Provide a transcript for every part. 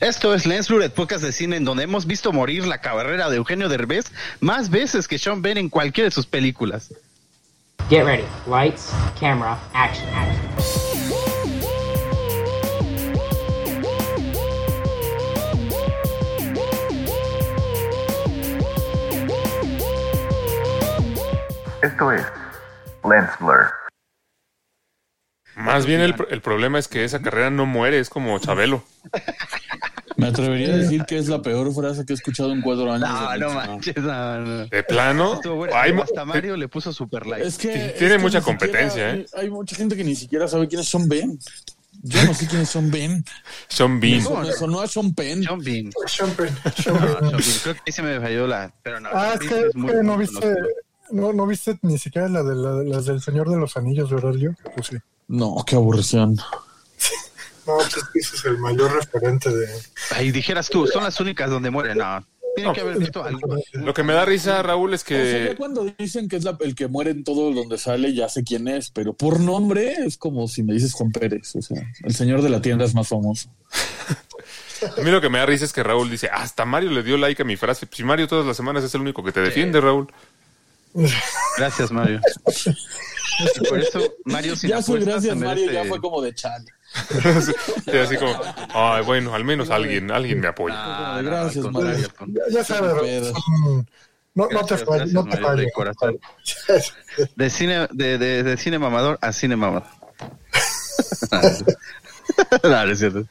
Esto es Lens Blue, podcast de cine en donde hemos visto morir la carrera de Eugenio Derbez más veces que Sean Ben en cualquiera de sus películas. Get ready. Lights, camera, action, action. Esto es Lens Blur. Más bien el, el problema es que esa carrera no muere, es como Chabelo. Me atrevería a decir que es la peor frase que he escuchado en cuatro años. No, de no Netflix. manches, no, no. De plano, Hasta Mario le puso super like. Es que Tiene es que mucha competencia, siquiera- ¿eh? Hay mucha gente que ni siquiera sabe quiénes son Ben. Yo no sé quiénes son Ben. Sean Bean. Eso me sonó a Sean Penn. Sean Bean. Sean Penn, No, Sean Penn. Sean Bean. Creo que ahí se me falló la. Pero no, Ah, es que, es muy- que no viste, no, no viste ni siquiera la de la- las del Señor de los Anillos, ¿verdad, yo? Pues sí. No, qué aburrición. No, pues es que ese es el mayor referente de. Ahí dijeras tú, son las únicas donde mueren. No, tienen que haber visto algo. Lo que me da risa, Raúl, es O sea, ya que cuando dicen que es la- el que muere en todo donde sale, ya sé quién es, pero por nombre es como si me dices Juan Pérez. O sea, el señor de la tienda es más famoso. a mí lo que me da risa es que Raúl dice, hasta Mario le dio like a mi frase. Si Mario todas las semanas es el único que te defiende, Raúl. Gracias, Mario. Y por eso, Mario, sin ya su gracias, Mario, merece- ya fue como de chale. Sí, así como, ay, bueno, al menos alguien, alguien me apoya. Ah, no, Gracias, contrario. Ya, ya sabes, no, no te falles, no te falles. de corazón. De cine, de, de, de cine mamador a cine mamador. no, no es cierto.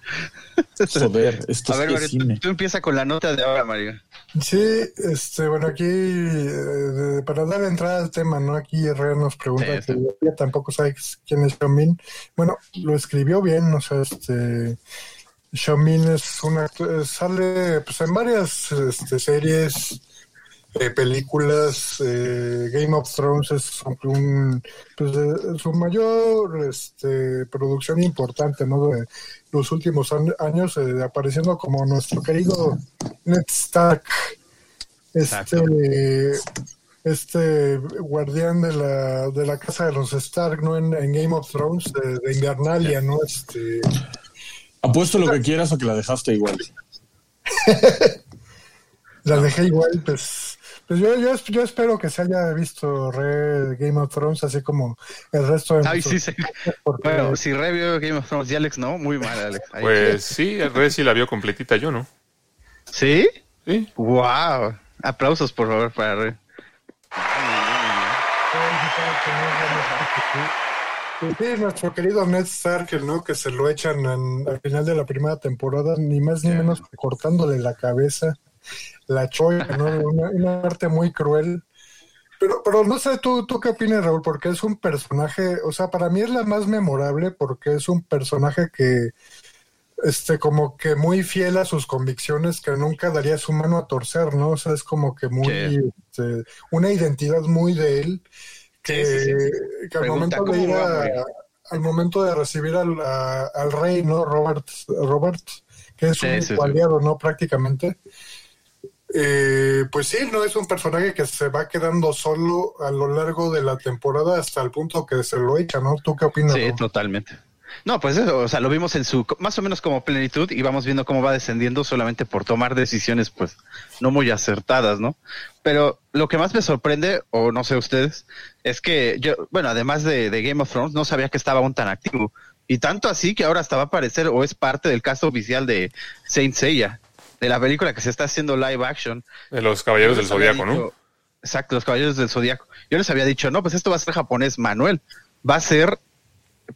Joder, esto A ver, es Mario, tú, cine. tú empieza con la nota de ahora, Mario. Sí, este, bueno, aquí, eh, para dar entrada al tema, ¿no? Aquí Herrera nos pregunta Sí, que ella tampoco sabe quién es Sean Bean. Bueno, lo escribió bien, o sea, este, Sean Bean es una, actu- sale pues en varias este, series, eh, películas, eh, Game of Thrones es un, pues, eh, su mayor este, producción importante, ¿no? De los últimos an- años, eh, apareciendo como nuestro querido Ned Stark, este, este guardián de la, de la casa de los Stark, ¿no? En, en Game of Thrones, de, de Invernalia, ¿no? Este, Apuesto lo que quieras a que la dejaste igual. la dejé igual, pues. Pues yo, yo, yo espero que se haya visto re Game of Thrones, así como el resto de Ay, sí, sí. porque- Bueno, si revio Game of Thrones y Alex no, muy mal, Alex. Ahí. Pues sí, Rey sí la vio completita, yo no. ¿Sí? Sí. Wow. Aplausos, por favor, para Re. Pues sí, nuestro querido Ned Stark, ¿no? Que se lo echan en- al final de la primera temporada, ni más ni menos que cortándole la cabeza, la choya, ¿no? Una, una arte muy cruel. Pero, pero no sé, ¿tú, ¿tú qué opinas, Raúl? Porque es un personaje, o sea, para mí es la más memorable porque es un personaje que, este, como que muy fiel a sus convicciones, que nunca daría su mano a torcer, ¿no? O sea, es como que muy, este, una identidad muy de él, que, Sí, sí, sí. que al Pregunta, momento de ¿cómo ir a al momento de recibir al, a- al rey, ¿no? Robert, Robert, que es un aliado, ¿no? Prácticamente. Eh, pues sí, no es un personaje que se va quedando solo a lo largo de la temporada hasta el punto que se lo echa, ¿no? ¿Tú qué opinas? Sí, totalmente. No, pues eso, o sea, lo vimos en su, más o menos como plenitud y vamos viendo cómo va descendiendo solamente por tomar decisiones, pues, no muy acertadas, ¿no? Pero lo que más me sorprende, o no sé ustedes, es que yo, bueno, además de, de Game of Thrones, no sabía que estaba aún tan activo. Y tanto así que ahora hasta va a aparecer o es parte del caso oficial de Saint Seiya, de la película que se está haciendo live action. De los Caballeros del Zodíaco, ¿no? Exacto, los Caballeros del Zodíaco. Yo les había dicho, no, pues esto va a ser japonés, Manuel. Va a ser,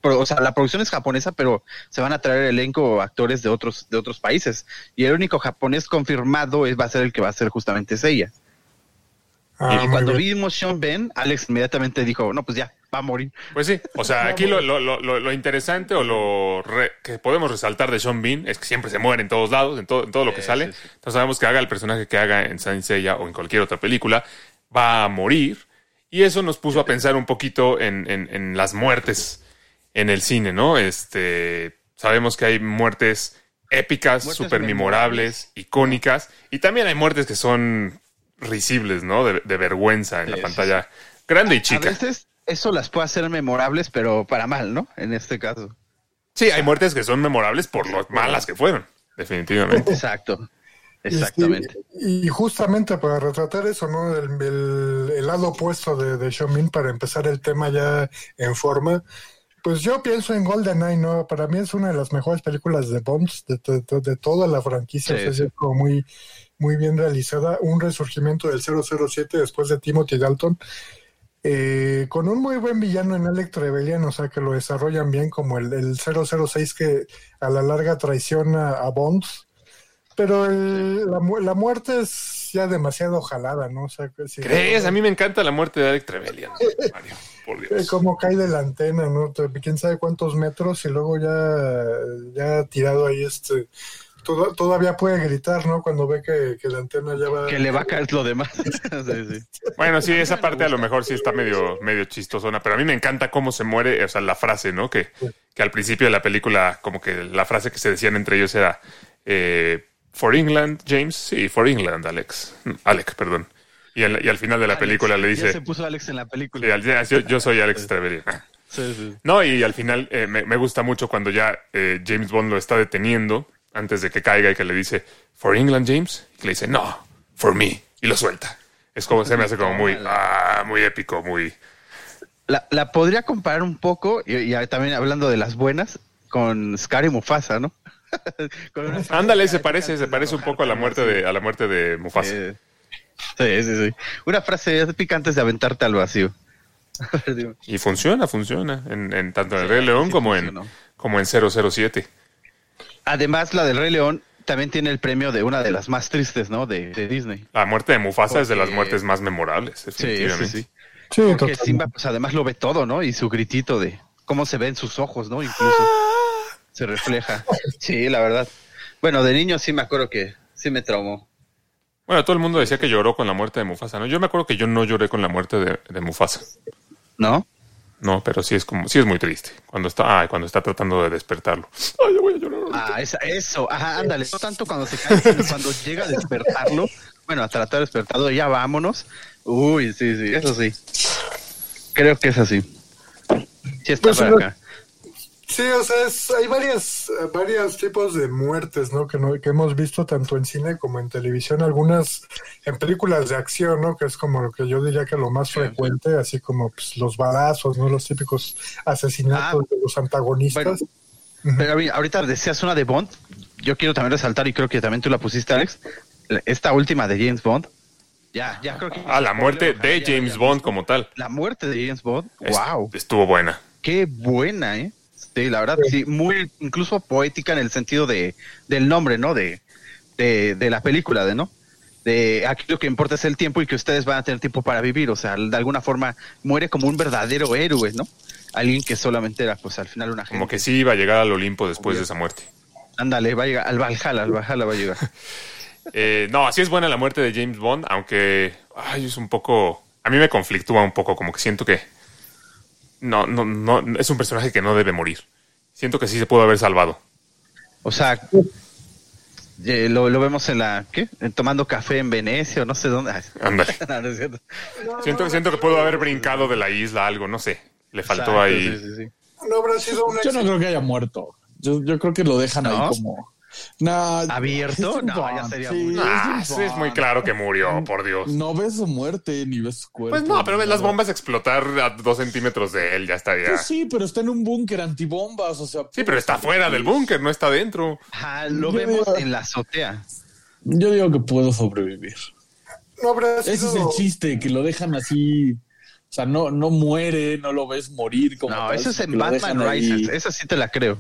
o sea, la producción es japonesa, pero se van a traer elenco actores de otros de otros países. Y el único japonés confirmado es, va a ser el que va a ser justamente Seiya. Ah, y cuando bien. vimos Sean Ben, Alex inmediatamente dijo, no, pues ya, va a morir. Pues sí, o sea, aquí lo, lo, lo, lo- lo interesante o lo re- que podemos resaltar de Sean Bean es que siempre se muere en todos lados, en todo, en todo lo que Sí, sale. sí, sí. Entonces sabemos que haga el personaje que haga en Saint Seiya o en cualquier otra película, va a morir. Y eso nos puso a pensar un poquito en, en- en las muertes en el cine, ¿no? Este, sabemos que hay muertes épicas, súper memorables, icónicas, y también hay muertes que son risibles, ¿no? De, de vergüenza en Sí, la sí, pantalla grande y A chica. veces eso las puede hacer memorables, pero para mal, ¿no? En este caso. Sí, hay muertes que son memorables por lo malas que fueron. definitivamente. Exacto. Exactamente. Y, y justamente para retratar eso, ¿no? El, el- el lado opuesto de, de Xiaomin, para empezar el tema ya en forma, pues yo pienso en GoldenEye, ¿no? Para mí es una de las mejores películas de Bond, de, de- de- de toda la franquicia, Sí, o sea, sí. es como muy, muy bien realizada. Un resurgimiento del 007 después de Timothy Dalton. Eh, con un muy buen villano en Alec Trevelyan, o sea que lo desarrollan bien como el, el 006 que a la larga traiciona a Bond, pero el- la, mu- la muerte es ya demasiado jalada, ¿no? O sea, que si- ¿Crees? A mí me encanta la muerte de Alec Trevelyan, Mario, por Eh, Dios. Como cae de la antena, ¿no? Quién sabe cuántos metros y luego ya, ya tirado ahí, este, todo- todavía puede gritar, ¿no? Cuando ve que, que la antena ya va. Que le va a caer lo demás. Sí, sí. Bueno, sí, esa parte a lo mejor sí está medio, medio chistosona, pero a mí me encanta cómo se muere, o sea, la frase, ¿no? Que, que al principio de la película, como que la frase que se decían entre ellos era eh, For England, James, sí, For England, Alex. Alec, perdón. Y, al- y al final de la película le Ya se dice, puso Alex en la película. yo, yo soy Alex Trevelyan. Sí, sí. No, y al final eh, me, me gusta mucho cuando ya eh, James Bond lo está deteniendo antes de que caiga y que le dice, For England, James, y que le dice, no, for me, y lo suelta. Es como, se me hace como muy, ah, muy épico, muy... La, la podría comparar un poco, y, y también hablando de las buenas, con Scar y Mufasa, ¿no? Ándale, se parece, se parece un poco a la muerte de, a la muerte de Mufasa. Eh, Sí, sí, sí. Una frase épica antes de aventarte al vacío. Y funciona, funciona, en, en tanto en el Rey León sí como en, como en 007. Además, la del Rey León también tiene el premio de una de las más tristes, ¿no? De, de Disney. La muerte de Mufasa es de las muertes más memorables, Sí, sí, definitivamente. sí. Sí, Porque. Simba, pues además lo ve todo, ¿no? Y su gritito de cómo se ve en sus ojos, ¿no? Incluso se refleja. Sí, la verdad. Bueno, de niño sí me acuerdo que sí me traumó. Bueno, todo el mundo decía que lloró con la muerte de Mufasa, ¿no? Yo me acuerdo que yo no lloré con la muerte de, de Mufasa. ¿No? No, pero sí es como, sí es muy triste. Cuando está, ah, cuando está tratando de despertarlo. Ay, yo voy a llorar. Ah, esa- eso, ajá, ándale. No tanto cuando se cae, sino cuando llega a despertarlo. Bueno, a tratar de despertarlo, ya vámonos. Uy, sí, sí, eso sí. Creo que es así. Sí está Pues, para acá. Sí, o sea, es- hay varias, varios tipos de muertes, ¿no? Que, ¿no? que hemos visto tanto en cine como en televisión, algunas en películas de acción, ¿no? Que es como lo que yo diría que lo más frecuente, así como pues, los balazos, ¿no? Los típicos asesinatos Ah, de los antagonistas. Bueno, Pero ahorita- decías una de Bond. Yo quiero también resaltar, y creo que también tú la pusiste, Alex. Esta última de James Bond. Ya, ya creo que. Ah, la muerte de James Bond como tal. La muerte de James Bond. Wow. Estuvo buena. Qué buena, ¿eh? Sí, la verdad, sí, muy incluso poética en el sentido de del nombre, ¿no? De, de, de la película, de no. De aquí lo que importa es el tiempo y que ustedes van a tener tiempo para vivir. O sea, de alguna forma muere como un verdadero héroe, ¿no? Alguien que solamente era, pues al final una gente. Como que sí iba a llegar al Olimpo después de esa muerte. Ándale, va a llegar al Valhalla, al Valhalla va a llegar. Eh, no, así es buena la muerte de James Bond, aunque ay, es un poco. A mí me conflictúa un poco, como que siento que. No, no, no. Es un personaje que no debe morir. Siento que sí se pudo haber salvado. O sea, eh, lo, lo vemos en la, ¿qué? En tomando café en Venecia o no sé dónde. Ándale. no. Siento, siento que pudo haber brincado de la isla algo, no sé. Le faltó Exacto, ahí. sí, sí, sí. No habrá sido un Yo no creo que haya muerto. Yo, yo creo que lo dejan ¿No? ahí como. Nah, ¿Abierto? No, ya Bond, sería sí, muy- Ah, es sí, un es muy claro que murió, por Dios. No ves su muerte ni ves su cuerpo. Pues no, pero ves las bombas explotar a dos centímetros de él, ya estaría. Pues sí, pero está en un búnker antibombas, o sea. Sí, pero está fuera del búnker, no está dentro. Ajá, lo Yo vemos digo- en la azotea. Yo digo que puedo sobrevivir. No habrá Ese sido. es el chiste, que lo dejan así. O sea, no, no muere, no lo ves morir como. No, tal, eso es en Batman. Rises. Esa sí te la creo.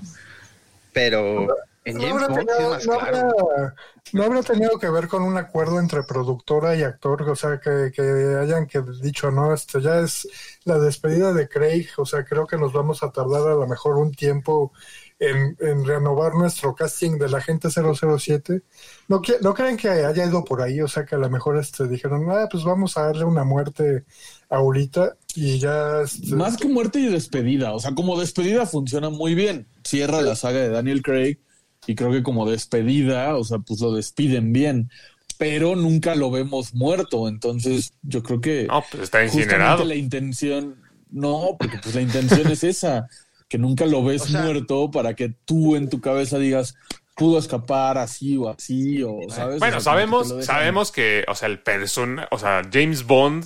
Pero en No James habrá, tenido, más no, claro. habrá, no habrá tenido que ver con un acuerdo entre productora y actor, o sea, que, que hayan que dicho, no, este ya es la despedida de Craig, o sea, creo que nos vamos a tardar a lo mejor un tiempo en, en renovar nuestro casting de la gente 007. ¿No, ¿No creen que haya ido por ahí? O sea, que a lo mejor este, dijeron, ah, pues vamos a darle una muerte ahorita y ya... Este, Más que muerte y despedida. O sea, como despedida funciona muy bien. Cierra la saga de Daniel Craig y creo que como despedida, o sea, pues lo despiden bien. Pero nunca lo vemos muerto. Entonces, yo creo que No, pues está incinerado. la intención. No, porque pues la intención es esa, que nunca lo ves O sea- muerto para que tú en tu cabeza digas, pudo escapar así o así, o, ¿sabes? Bueno, O sea, como que sabemos, sabemos que, o sea, el persona, o sea, James Bond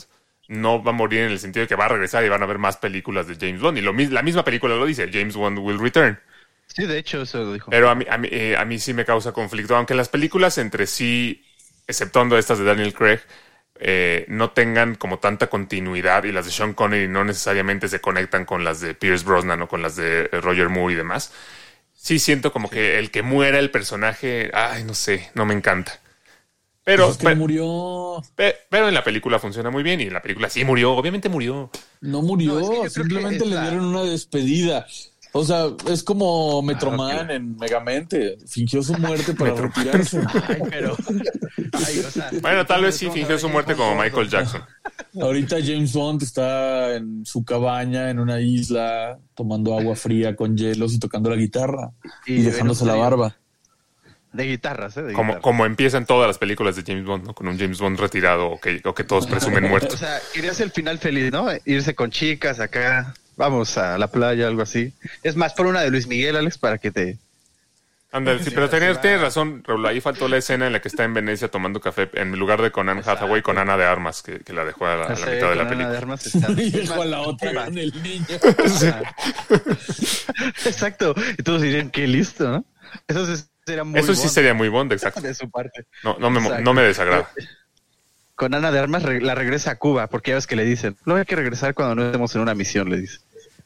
no va a morir en el sentido de que va a regresar y van a ver más películas de James Bond. Y lo, la misma película lo dice, James Bond will return. Sí, de hecho, eso lo dijo. Pero a mí, a mí, eh, a mí sí me causa conflicto, aunque las películas entre sí, exceptuando estas de Daniel Craig, eh, no tengan como tanta continuidad y las de Sean Connery no necesariamente se conectan con las de Pierce Brosnan o con las de eh, Roger Moore y demás. Sí siento como que el que muera el personaje, ay, no sé, no me encanta. Pero, Pues es que pe- murió. pe- pero en la película funciona muy bien y en la película sí murió, obviamente murió. No murió, No, es que simplemente le dieron una despedida. O sea, es como Metroman en Megamente. Fingió su muerte para retirarse. Ay, pero. Ay, o sea, Bueno, tal vez sí fingió su muerte como. Michael Jackson. Ahorita James Bond está en su cabaña, en una isla, tomando agua fría con hielos y tocando la guitarra y, Y dejándose la barba. De guitarras, ¿eh? De Como, guitarras. como empiezan todas las películas de James Bond, ¿no? Con un James Bond retirado o que, o que todos presumen O muerto. sea, querías el final feliz, ¿no? Irse con chicas acá. Vamos a la playa, algo así. Es más, por una de Luis Miguel, Alex, para que te. Anda, sí, pero tienes razón, Raúl. Ahí faltó la escena en la que está en Venecia tomando café en lugar de con Anne Hathaway, con Ana de Armas, que, que la dejó a la, a la Sí, mitad de la con Ana película. de Armas está- Y dejó a la otra con el niño. Exacto. Y todos dirían que listo, ¿no? Eso sí sería muy Eso sí Bond sería muy Bond, exacto. de su parte. No, no, me, no me desagrada. Con Ana de Armas re- la regresa a Cuba, porque ya ves que le dicen, no hay que regresar cuando no estemos en una misión, le dice.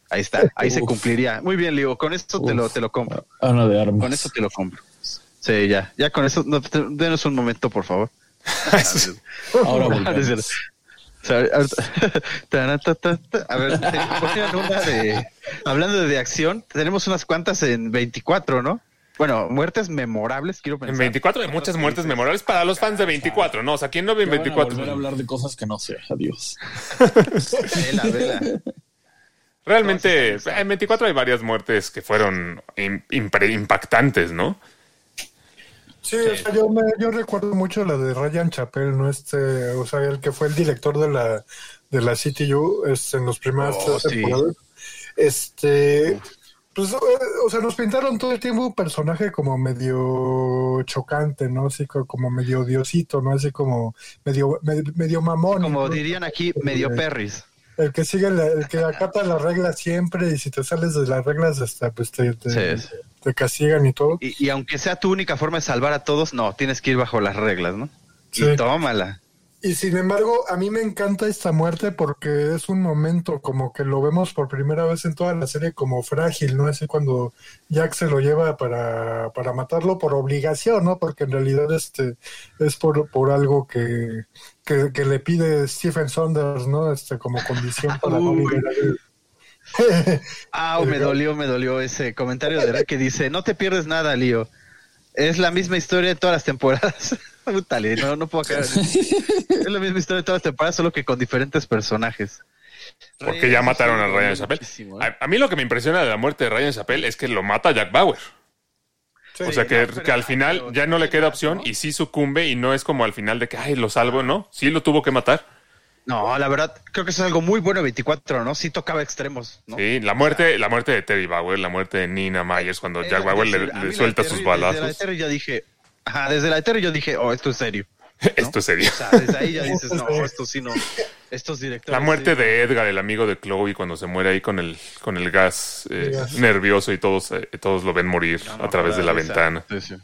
Ahí está, ahí se cumpliría. Muy bien, Ligo, con esto te lo, te lo compro. Ana de armas. Con eso te lo compro. Sí, ya, ya con eso, no, te- denos un momento, por favor. Ahora Ah, volvemos. A ver, una de. Hablando de acción, tenemos unas cuantas en 24, ¿no? Bueno, muertes memorables, quiero pensar. En 24 hay muchas muertes memorables para los fans de 24, ¿no? O sea, ¿quién no ve en Ya van a 24? volver a hablar de cosas que no sé. Adiós. Vela, vela. Realmente, en 24 hay varias muertes que fueron impactantes, ¿no? Sí, o sea, yo, me, yo recuerdo mucho la de Ryan Chappell, ¿no? Este, o sea, el que fue el director de la, de la CTU este, en los primeras Oh, tres sí. temporadas. Este, pues, eh, o sea, nos pintaron todo el tiempo un personaje como medio chocante, ¿no? Así co- como medio diosito, ¿no? Así como medio, me- medio mamón. Como ¿no? dirían aquí, medio perris. El que sigue, la- el que acata las reglas siempre y si te sales de las reglas, hasta, pues te, te, Sí, sí. te castigan y todo. Y, y aunque sea tu única forma de salvar a todos, no, tienes que ir bajo las reglas, ¿no? Sí. Y tómala. Y sin embargo, a mí me encanta esta muerte porque es un momento como que lo vemos por primera vez en toda la serie como frágil, ¿no? Así cuando Jack se lo lleva para, para matarlo por obligación, ¿no? Porque en realidad este es por, por algo que, que, que le pide Stephen Saunders, ¿no? Este como condición para el- Ah, me dolió, me dolió ese comentario de Ray que dice, no te pierdes nada, Lío. Es la misma historia de todas las temporadas. No, no puedo es la misma historia de todas las temporadas, solo que con diferentes personajes. Porque ya mataron a Ryan ¿eh? A, a mí lo que me impresiona de la muerte de Ryan Chappelle es que lo mata Jack Bauer. o sea, que, no, pero- que al final pero- ya no le queda opción y sí sucumbe y no es como al final de que, ay, lo salvo, ¿no? Sí lo tuvo que matar. No, la verdad, creo que eso es algo muy bueno 24, ¿no? Sí tocaba extremos, ¿no? Sí, la muerte, la muerte de Terry Bauer, la muerte de Nina Myers cuando Jack Bauer decir, le, la suelta sus la de balazos. Terry ya dije, ajá, desde la de Terry yo dije, oh, esto es serio. Esto es serio. O sea, desde ahí ya dices, no, esto sí no. Estos directores. La muerte sí, de Edgar, el amigo de Chloe, cuando se muere ahí con el, con el gas, eh, gas. nervioso y todos, eh, todos lo ven morir no, a través de la esa- ventana. sí, sí.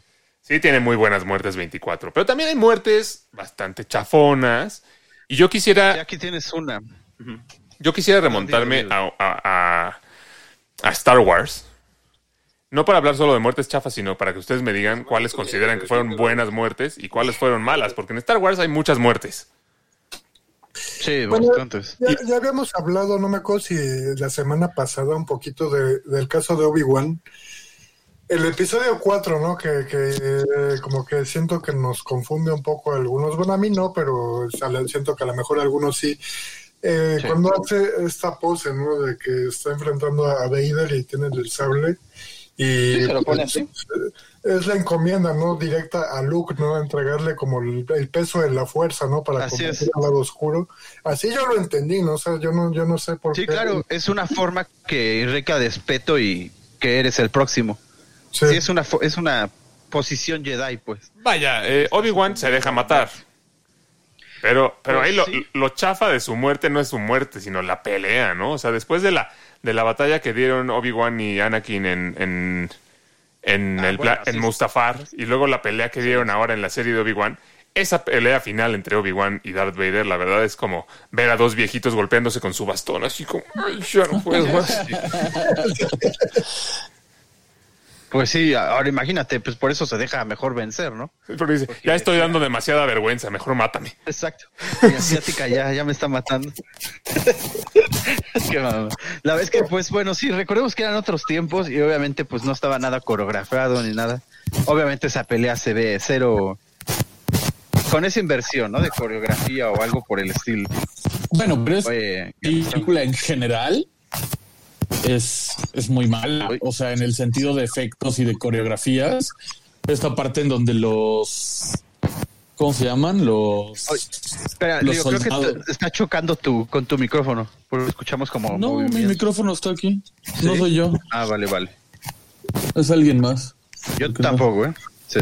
Sí, tiene muy buenas muertes 24, pero también hay muertes bastante chafonas. Y yo Y quisiera, aquí tienes una. yo quisiera remontarme dilo, a, a- a- a Star Wars. No para hablar solo de muertes chafas, sino para que ustedes me digan cuáles consideran que fueron buenas muertes y cuáles fueron malas, porque en Star Wars hay muchas muertes. Sí, Bueno, bastantes. Ya, ya habíamos hablado, no me acuerdo si la semana pasada, un poquito de- del caso de Obi-Wan. El episodio 4, ¿no? Que, que eh, como que siento que nos confunde un poco a algunos. Bueno, a mí no, pero o sea, le- siento que a lo mejor a algunos sí. Eh, Sí. Cuando hace esta pose, ¿no? De que está enfrentando a Vader y tiene el sable. Y Sí, se lo pone pues, así. es la encomienda, ¿no? Directa a Luke, ¿no? Entregarle como el, el peso de la fuerza, ¿no? Para Así combatir es. al lado oscuro. Así yo lo entendí, ¿no? O sea, yo no, yo no sé por Sí, qué. claro, es una forma que irrica despeto y que eres el próximo. Sí. Sí, es una, fo- es una posición Jedi, pues. Vaya, eh, Obi-Wan se deja matar. Pero, pero Pues ahí lo, sí. lo chafa de su muerte no es su muerte, sino la pelea, ¿no? O sea, después de la, de la batalla que dieron Obi-Wan y Anakin en, en, en, Ah, el, bueno, en sí. Mustafar, y luego la pelea que dieron ahora en la serie de Obi-Wan, esa pelea final entre Obi-Wan y Darth Vader, la verdad es como ver a dos viejitos golpeándose con su bastón, así como, ay, ya no puedo más. Pues sí, ahora imagínate, pues por eso se deja mejor vencer, ¿no? Pero dice, ya estoy dando demasiada vergüenza, mejor mátame. Exacto. Mi asiática ya, ya me está matando. Qué mamá. La vez que, pues bueno, sí, recordemos que eran otros tiempos y obviamente pues no estaba nada coreografiado ni nada. Obviamente esa pelea se ve cero con esa inversión, ¿no? De coreografía o algo por el estilo. Bueno, pero es Oye, película en general es, es muy mala. O sea, en el sentido de efectos y de coreografías. Esta parte en donde los. ¿Cómo se llaman? Los. Oye, espera, Los creo que está chocando tu, con tu micrófono, porque escuchamos como No, mi micrófono está aquí. No soy yo, Ah, vale, vale. es alguien más. Yo tampoco, ¿eh? Sí.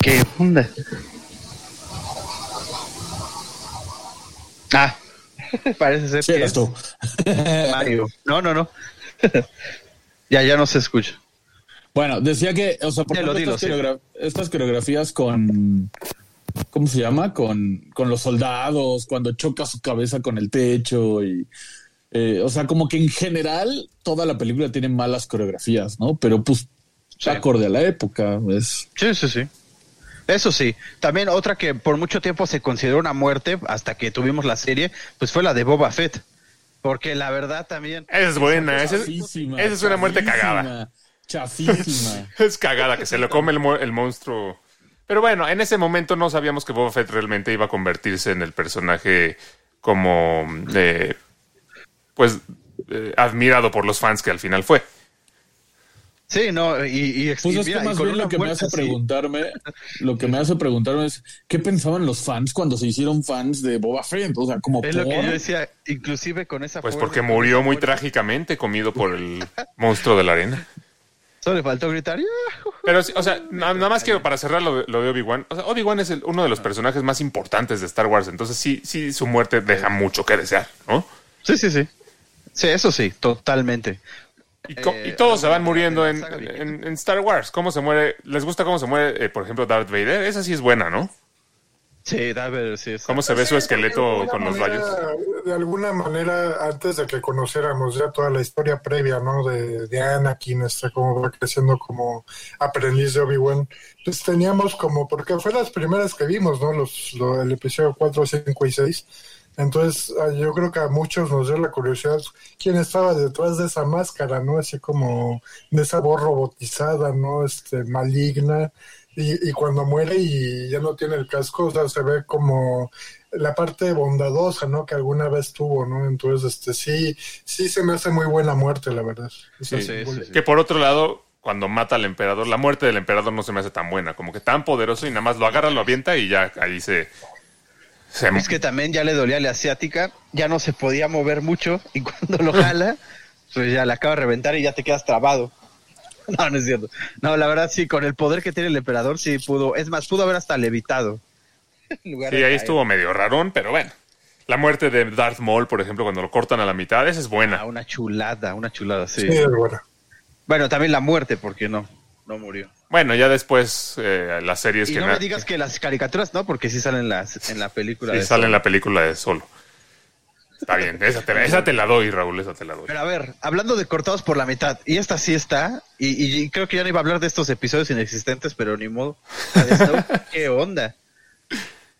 ¿Qué onda? parece ser Sí, que eras es tú. Mario. No, no, no. ya, ya no se escucha. Bueno, decía que, o sea, por ejemplo, dilo, estas, coreografías con, ¿cómo se llama? Con, con los soldados, cuando choca su cabeza con el techo y, eh, o sea, como que en general toda la película tiene malas coreografías, ¿no? Pero pues, Sí. acorde a la época, es... Sí, sí, sí. Eso sí. También otra que por mucho tiempo se consideró una muerte hasta que tuvimos la serie, pues fue la de Boba Fett. Porque la verdad también... Esa es buena, esa es, esa es una muerte cagada. Chafísima. Es cagada que se lo come el, mo- el monstruo. Pero bueno, en ese momento no sabíamos que Boba Fett realmente iba a convertirse en el personaje como, eh, pues, eh, admirado por los fans que al final fue. Sí, no, y, y, Pues es que más bien lo que me hace así- preguntarme, lo que me hace preguntarme es qué pensaban los fans cuando se hicieron fans de Boba Fett, o sea, como Es lo que yo decía, inclusive con esa Pues porque murió muy fuerza, trágicamente comido por el monstruo de la arena. Solo le faltó gritar. Pero, o sea, na- nada más quiero para cerrar lo de, lo de Obi-Wan. O sea, Obi-Wan es el- uno de los personajes más importantes de Star Wars. Entonces, sí, sí, su muerte deja mucho que desear, ¿no? Sí, sí, sí. Sí, eso sí, totalmente. Y, Eh, y todos se van muriendo en, en- en Star Wars. ¿Cómo se muere? ¿Les gusta cómo se muere, eh, por ejemplo, Darth Vader? Esa sí es buena, ¿no? Sí, David, sí. es- ¿Cómo se ve su De esqueleto alguna con los manera- rayos? De alguna manera, antes de que conociéramos ya toda la historia previa, ¿no? De, de Anakin, este, cómo va creciendo como aprendiz de Obi-Wan, pues teníamos como, porque fue las primeras que vimos, ¿no? Los, lo- el episodio 4, 5 y 6. Entonces, ah, yo creo que a muchos nos dio la curiosidad quién estaba detrás de esa máscara, ¿no? Así como de esa voz robotizada, ¿no? Este, maligna. Y, y cuando muere y ya no tiene el casco, o sea, se ve como la parte bondadosa, ¿no? Que alguna vez tuvo, ¿no? Entonces, este, sí, sí se me hace muy buena muerte, la verdad. Sí, sí, sí, sí. Que por otro lado, cuando mata al emperador, la muerte del emperador no se me hace tan buena. Como que tan poderoso y nada más lo agarra, lo avienta y ya ahí se... se Es que también ya le dolía a la asiática, ya no se podía mover mucho y cuando lo jala, pues ya le acaba de reventar y ya te quedas trabado. No, no es cierto. No, la verdad sí, con el poder que tiene el emperador sí pudo, es más, pudo haber hasta levitado. En lugar Sí, de ahí caer. estuvo medio rarón, pero bueno. La muerte de Darth Maul, por ejemplo, cuando lo cortan a la mitad, esa es Ah, buena. una chulada, una chulada, sí. Sí, es buena. Bueno, también la muerte, porque no, no murió. Bueno, ya después eh, las series Y que no me digas que las caricaturas no, porque sí salen las, en la película. sí de sale en la película de Solo. Está bien, esa te, la- esa te la doy, Raúl, esa te la doy. Pero a ver, hablando de cortados por la mitad, y esta sí está, y, y creo que ya no iba a hablar de estos episodios inexistentes, pero ni modo. La de Snoke, ¿qué onda?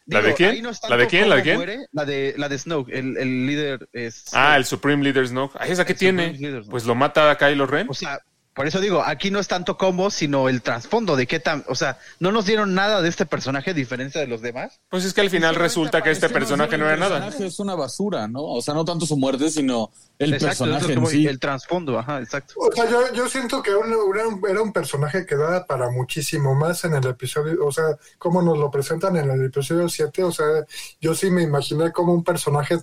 ¿La de quién? no ¿La de quién? ¿La de quién? muere, la de, la de Snoke, el, el líder es... Ah, el Supreme Leader Snoke. ¿esa qué El tiene? Leader. Pues lo mata a Kylo Ren. O sea, por eso digo, aquí no es tanto cómo, sino el trasfondo de qué tan... O sea, no nos dieron nada de este personaje a diferencia de los demás. Pues es que al final resulta que este personaje no era el nada. personaje Es una basura, ¿no? O sea, no tanto su muerte, sino el Exacto, personaje en sí. el trasfondo, ajá, exacto. O sea, yo, yo siento que un, un- era un personaje que daba para muchísimo más en el episodio, o sea, como nos lo presentan en el episodio 7, o sea, yo sí me imaginé como un personaje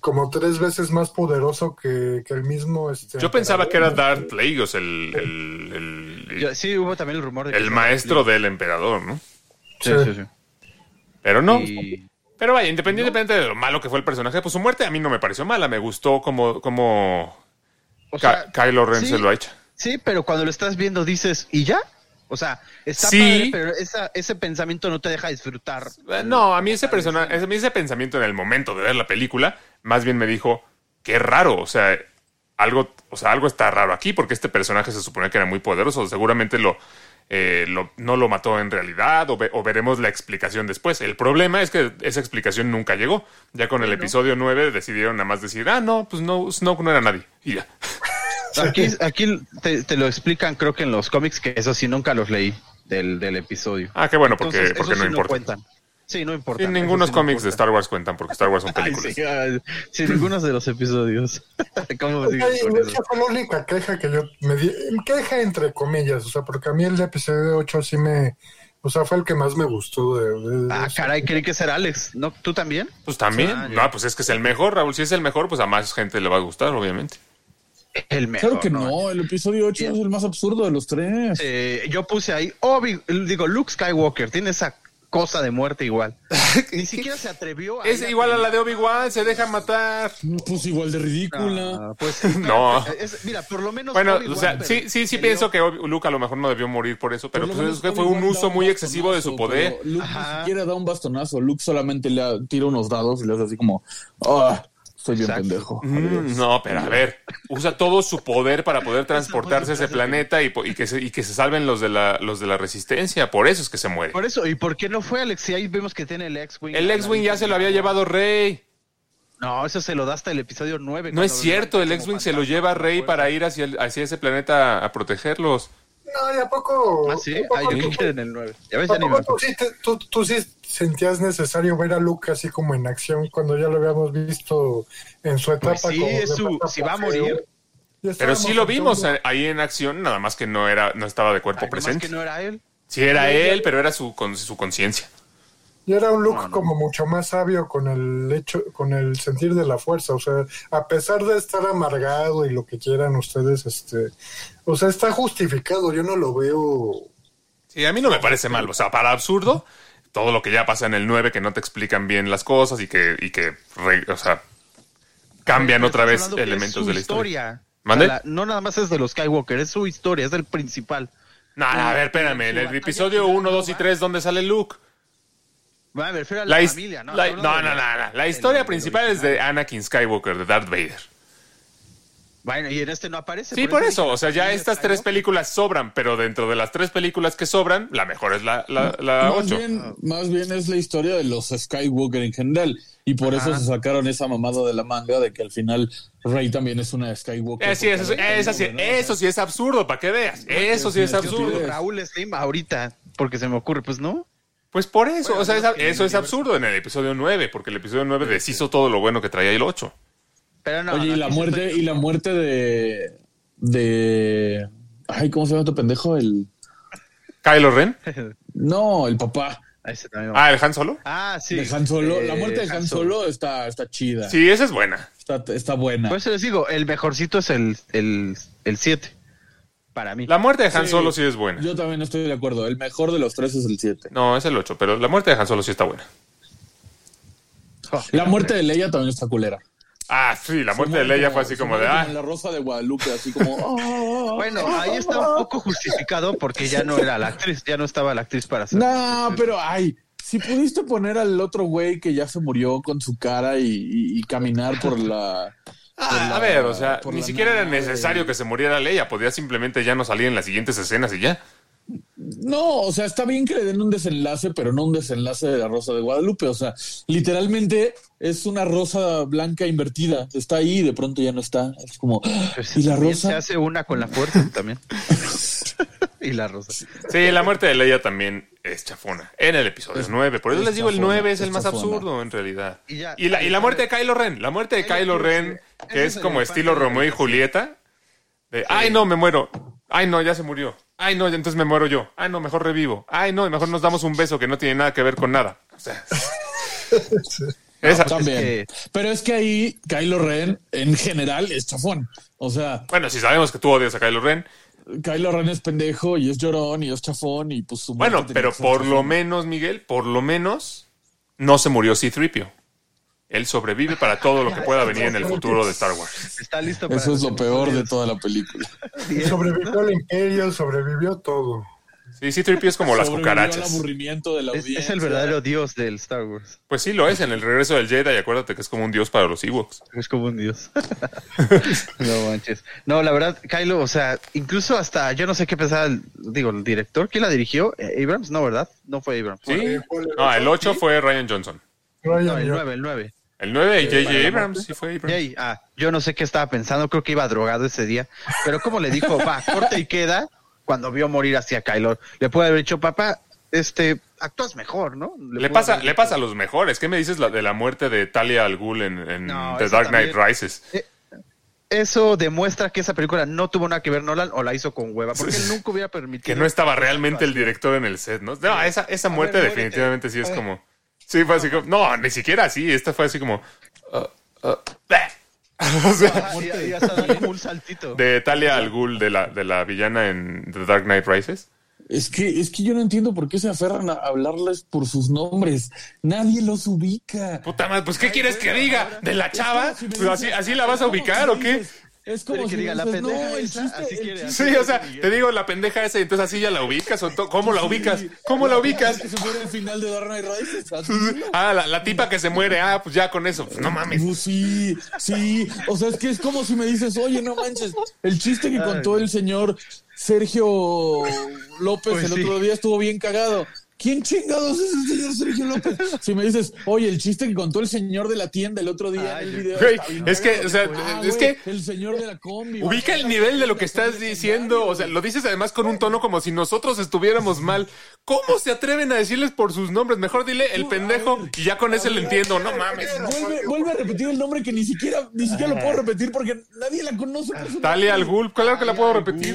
como tres veces más poderoso que, que el mismo. Este, Yo pensaba que era. Darth Plagueis el, el, sí, hubo también el rumor de que el maestro del emperador, ¿no? Sí, sí, sí. Pero no. Y- Pero vaya, independientemente de lo malo que fue el personaje, pues su muerte a mí no me pareció mala. Me gustó como, como o Ka- sea, Kylo Ren sí, se lo ha hecho. Sí, pero cuando lo estás viendo dices, ¿y ya? O sea, está Sí. padre, pero esa- ese pensamiento no te deja disfrutar. No, a mí ese personaje, a mí ese pensamiento en el momento de ver la película, más bien me dijo, qué raro, o sea, algo, o sea, algo está raro aquí, porque este personaje se supone que era muy poderoso, seguramente lo, eh, lo- no lo mató en realidad, o, ve- o veremos la explicación después. El problema es que esa explicación nunca llegó. Ya con el episodio 9 decidieron nada más decir, ah, no, pues no, Snoke no era nadie. Y ya. Aquí, aquí te, te lo explican, creo que en los cómics, que eso sí nunca los leí del, del episodio. Ah, qué bueno, porque, Entonces, porque eso no sí importa. cuentan. Sí, no importa. Sí, ningunos cómics de Star Wars cuentan, porque Star Wars son películas. Sí, ah, sí, ninguno de los episodios. ¿Cómo Ay, eso? esa fue la única queja que yo me di, queja entre comillas, o sea, porque a mí el episodio 8 sí me, o sea, fue el que más me gustó de, de- de Ah, eso. caray, creí que ser Alex. ¿No? ¿Tú también? Pues también. Ah, no, pues es que es el mejor, Raúl. Si es el mejor, pues a más gente le va a gustar, obviamente. El mejor. Claro que no, el episodio 8 es el más absurdo de los tres. Eh, yo puse ahí, Obi, digo, Luke Skywalker tiene esa cosa de muerte igual. Ni siquiera se atrevió a. Es igual a la de Obi-Wan, se deja matar. Pues igual de ridícula. Ah, pues No. es- mira, por lo menos. Bueno, o sea, sí, sí, sí pienso que Obi- Luke a lo mejor no debió morir por eso, pero Por pues menos es que fue un uso muy excesivo de su poder. Luke Ajá. ni siquiera da un bastonazo. Luke solamente le tira unos dados y le hace así como, ah, estoy bien Exacto. pendejo. Mm, no, pero a ver, usa todo su poder para poder transportarse a ese planeta y, y que se, y que se salven los de la los de la resistencia. Por eso es que se muere. Por eso, ¿y por qué no fue Alex? Si ahí vemos que tiene el X-Wing. El X-Wing ya se lo había llevado Rey. No, eso se lo da hasta el episodio 9. No es cierto, el X-Wing se lo lleva a Rey para ir hacia, el- hacia ese planeta a protegerlos. No, ¿y a poco? Ah, sí, ¿a poco ah, yo creo que en el 9. Ya ves, ¿a ya ni me poco acuerdo. tú, sí te- tú- tú sí sentías necesario ver a Luke así como en acción cuando ya lo habíamos visto en su etapa? Pues sí, como es su- si va a morir. Ya Pero sí lo vimos eh, ahí en acción, nada más que no era no estaba de cuerpo Ay, presente. que no era él. Sí era él, pero era su con su conciencia. Y era un look No, no. como mucho más sabio con el hecho, con el sentir de la fuerza. O sea, a pesar de estar amargado y lo que quieran ustedes, este, o sea, está justificado. Yo no lo veo. Sí, a mí no me parece mal. O sea, para absurdo, todo lo que ya pasa en el 9, que no te explican bien las cosas y que, y que re- o sea, cambian otra vez elementos de la historia. O ¿Mande? sea, la- no nada más es de los Skywalker, es su historia, es del principal. No, a ver, espérame. En el episodio 1, 2 y 3, ¿dónde sale Luke? Va, me refiero a la, familia, ¿no? la- no, no, no, la- no. La historia principal es de Anakin Skywalker, de Darth Vader. Bueno, y en este no aparece. Sí, por eso. O sea, ya estas tres películas sobran, pero dentro de las tres películas que sobran, la mejor es la, la, la Más 8. bien, más bien es la historia de los Skywalker en general. Y por eso se sacaron esa mamada de la manga de que al final Rey también es una Skywalker. Eh, sí, eso, sí, es absurdo, para que veas. Eso sí es absurdo. Raúl Slim ahorita, porque se me ocurre, pues no. Pues por eso, Bueno, o sea, es- eso el es absurdo en el episodio 9, porque el episodio 9 deshizo todo lo bueno que traía el 8. Pero no. Oye, no, y la muerte, estoy- y la muerte de. de. Ay, ¿cómo se llama tu pendejo? El. Kylo Ren. No, el papá Ah, el Han Solo. Ah, sí. de Han Solo. la Eh, muerte de Han Solo está, está chida. Sí, esa es buena. Está, está buena. Por eso les digo, el mejorcito es el 7. El, 7 para mí. La muerte de Han Sí. Solo sí es buena. Yo también estoy de acuerdo. El mejor de los tres es el 7. No, es el 8, pero la muerte de Han Solo sí está buena. La muerte de Leia también está culera. Ah, sí, la muerte de Leia fue así como de, ah, la rosa de Guadalupe, así como. "Ah". Bueno, ahí está un poco justificado porque ya no era la actriz, ya no estaba la actriz para hacer. No, pero ay, si pudiste poner al otro güey que ya se murió con su cara y, y- y caminar por la. Ah, la- a ver, o sea, ni siquiera era necesario que se muriera Leia, podía simplemente ya no salir en las siguientes escenas y ya. No, o sea, está bien que le den un desenlace, pero no un desenlace de la rosa de Guadalupe. O sea, literalmente es una rosa blanca invertida. Está ahí y de pronto ya no está. Es como. Pues ¿Y la rosa? Se hace una con la fuerza también. y la rosa. Sí, la muerte de Leia también es chafona. En el episodio 9. Por eso es les digo, el chafona, 9 es el es más chafona. absurdo, en realidad. Y ya- Y la, y la muerte de Kylo Ren. La muerte de Kylo quiero Ren. Que es como estilo Romeo y Julieta. De, ay, no, me muero. Ay, no, ya se murió. Ay, no, ya entonces me muero yo. Ay, no, mejor revivo. Ay, no, mejor nos damos un beso que no tiene nada que ver con nada. O sea, Esa- pues, También. que- Pero es que ahí Kylo Ren en general es chafón. O sea, Bueno, si sabemos que tú odias a Kylo Ren, Kylo Ren es pendejo y es llorón y es chafón y pues su bueno, pero por lo menos, Miguel, por lo menos no se murió C-3PO. Él sobrevive para todo lo que pueda venir en el futuro de Star Wars. Está listo para Eso es lo peor de toda la película. Sobrevivió el imperio, sobrevivió todo. Sí, C-3PO es como las cucarachas. aburrimiento de la Es, el verdadero dios del Star Wars. Pues sí, lo es en el regreso del Jedi. Acuérdate que es como un dios para los Ewoks. Es como un dios. no manches. No, la verdad, Kylo, o sea, incluso hasta yo no sé qué pensaba, el- digo, el director, ¿quién la dirigió? Eh, Abrams, no, ¿verdad? No fue Abrams. ¿Sí? Eh. No, el 8 fue Ryan Johnson. Ryan No, el Johnson. 9, el 9. El 9 y para J.J. Abrams, sí fue Abrams. Ah, yo no sé qué estaba pensando, creo que iba drogado ese día, pero como le dijo, va, corta y queda, cuando vio morir hacia Kylo, le puede haber dicho, papá, este, actúas mejor, ¿no? Le pasa, haber le pasa a los mejores. ¿Qué me dices la- de la muerte de Talia al Ghul en, en No, The Dark Knight también. Rises? Eso demuestra que esa película no tuvo nada que ver Nolan o la hizo con hueva, porque él nunca hubiera permitido. Que no estaba realmente el director en el set, ¿no? No, esa, esa muerte ver, definitivamente sí es como... Sí, fue así como... No, ni siquiera así. Esta fue así como... uh, uh, o sea, darle un saltito. de Talia al Ghul, de la, de la villana en The Dark Knight Rises. Es que, es que yo no entiendo por qué se aferran a hablarles por sus nombres. Nadie los ubica. Puta madre, pues ¿qué quieres que diga? ¿De la chava? Pues, así, así la vas a ubicar o qué? Es como si que me diga, la dices, pendeja no, el esa, chiste, así el quiere, chiste- Sí, o sea, te digo la pendeja esa y entonces así ya la ubicas o ¿cómo la ubicas? ¿Cómo la ubicas? Que se muere al final de Dark Knight Rises. así. Ah, la, la tipa que se muere, ah, pues ya con eso, pues, no mames. Pues sí, sí. O sea, es que es como si me dices, oye, no manches, el chiste que contó el señor Sergio López Pues el sí. otro día estuvo bien cagado. ¿Quién chingados es el señor Sergio López? Si me dices, oye, el chiste que contó el señor de la tienda el otro día en el video. Güey, es que, o sea, Ah, es güey, que- El señor de la combi. Ubica el nivel de lo que estás diciendo, o sea, lo dices además con un tono como si nosotros estuviéramos mal. ¿Cómo se atreven a decirles por sus nombres? Mejor dile el pendejo y ya con ese le entiendo, no mames. Vuelve, vuelve a repetir el nombre que ni siquiera, ni siquiera lo puedo repetir porque nadie la conoce. por Talia al. Ghul, claro que la puedo repetir.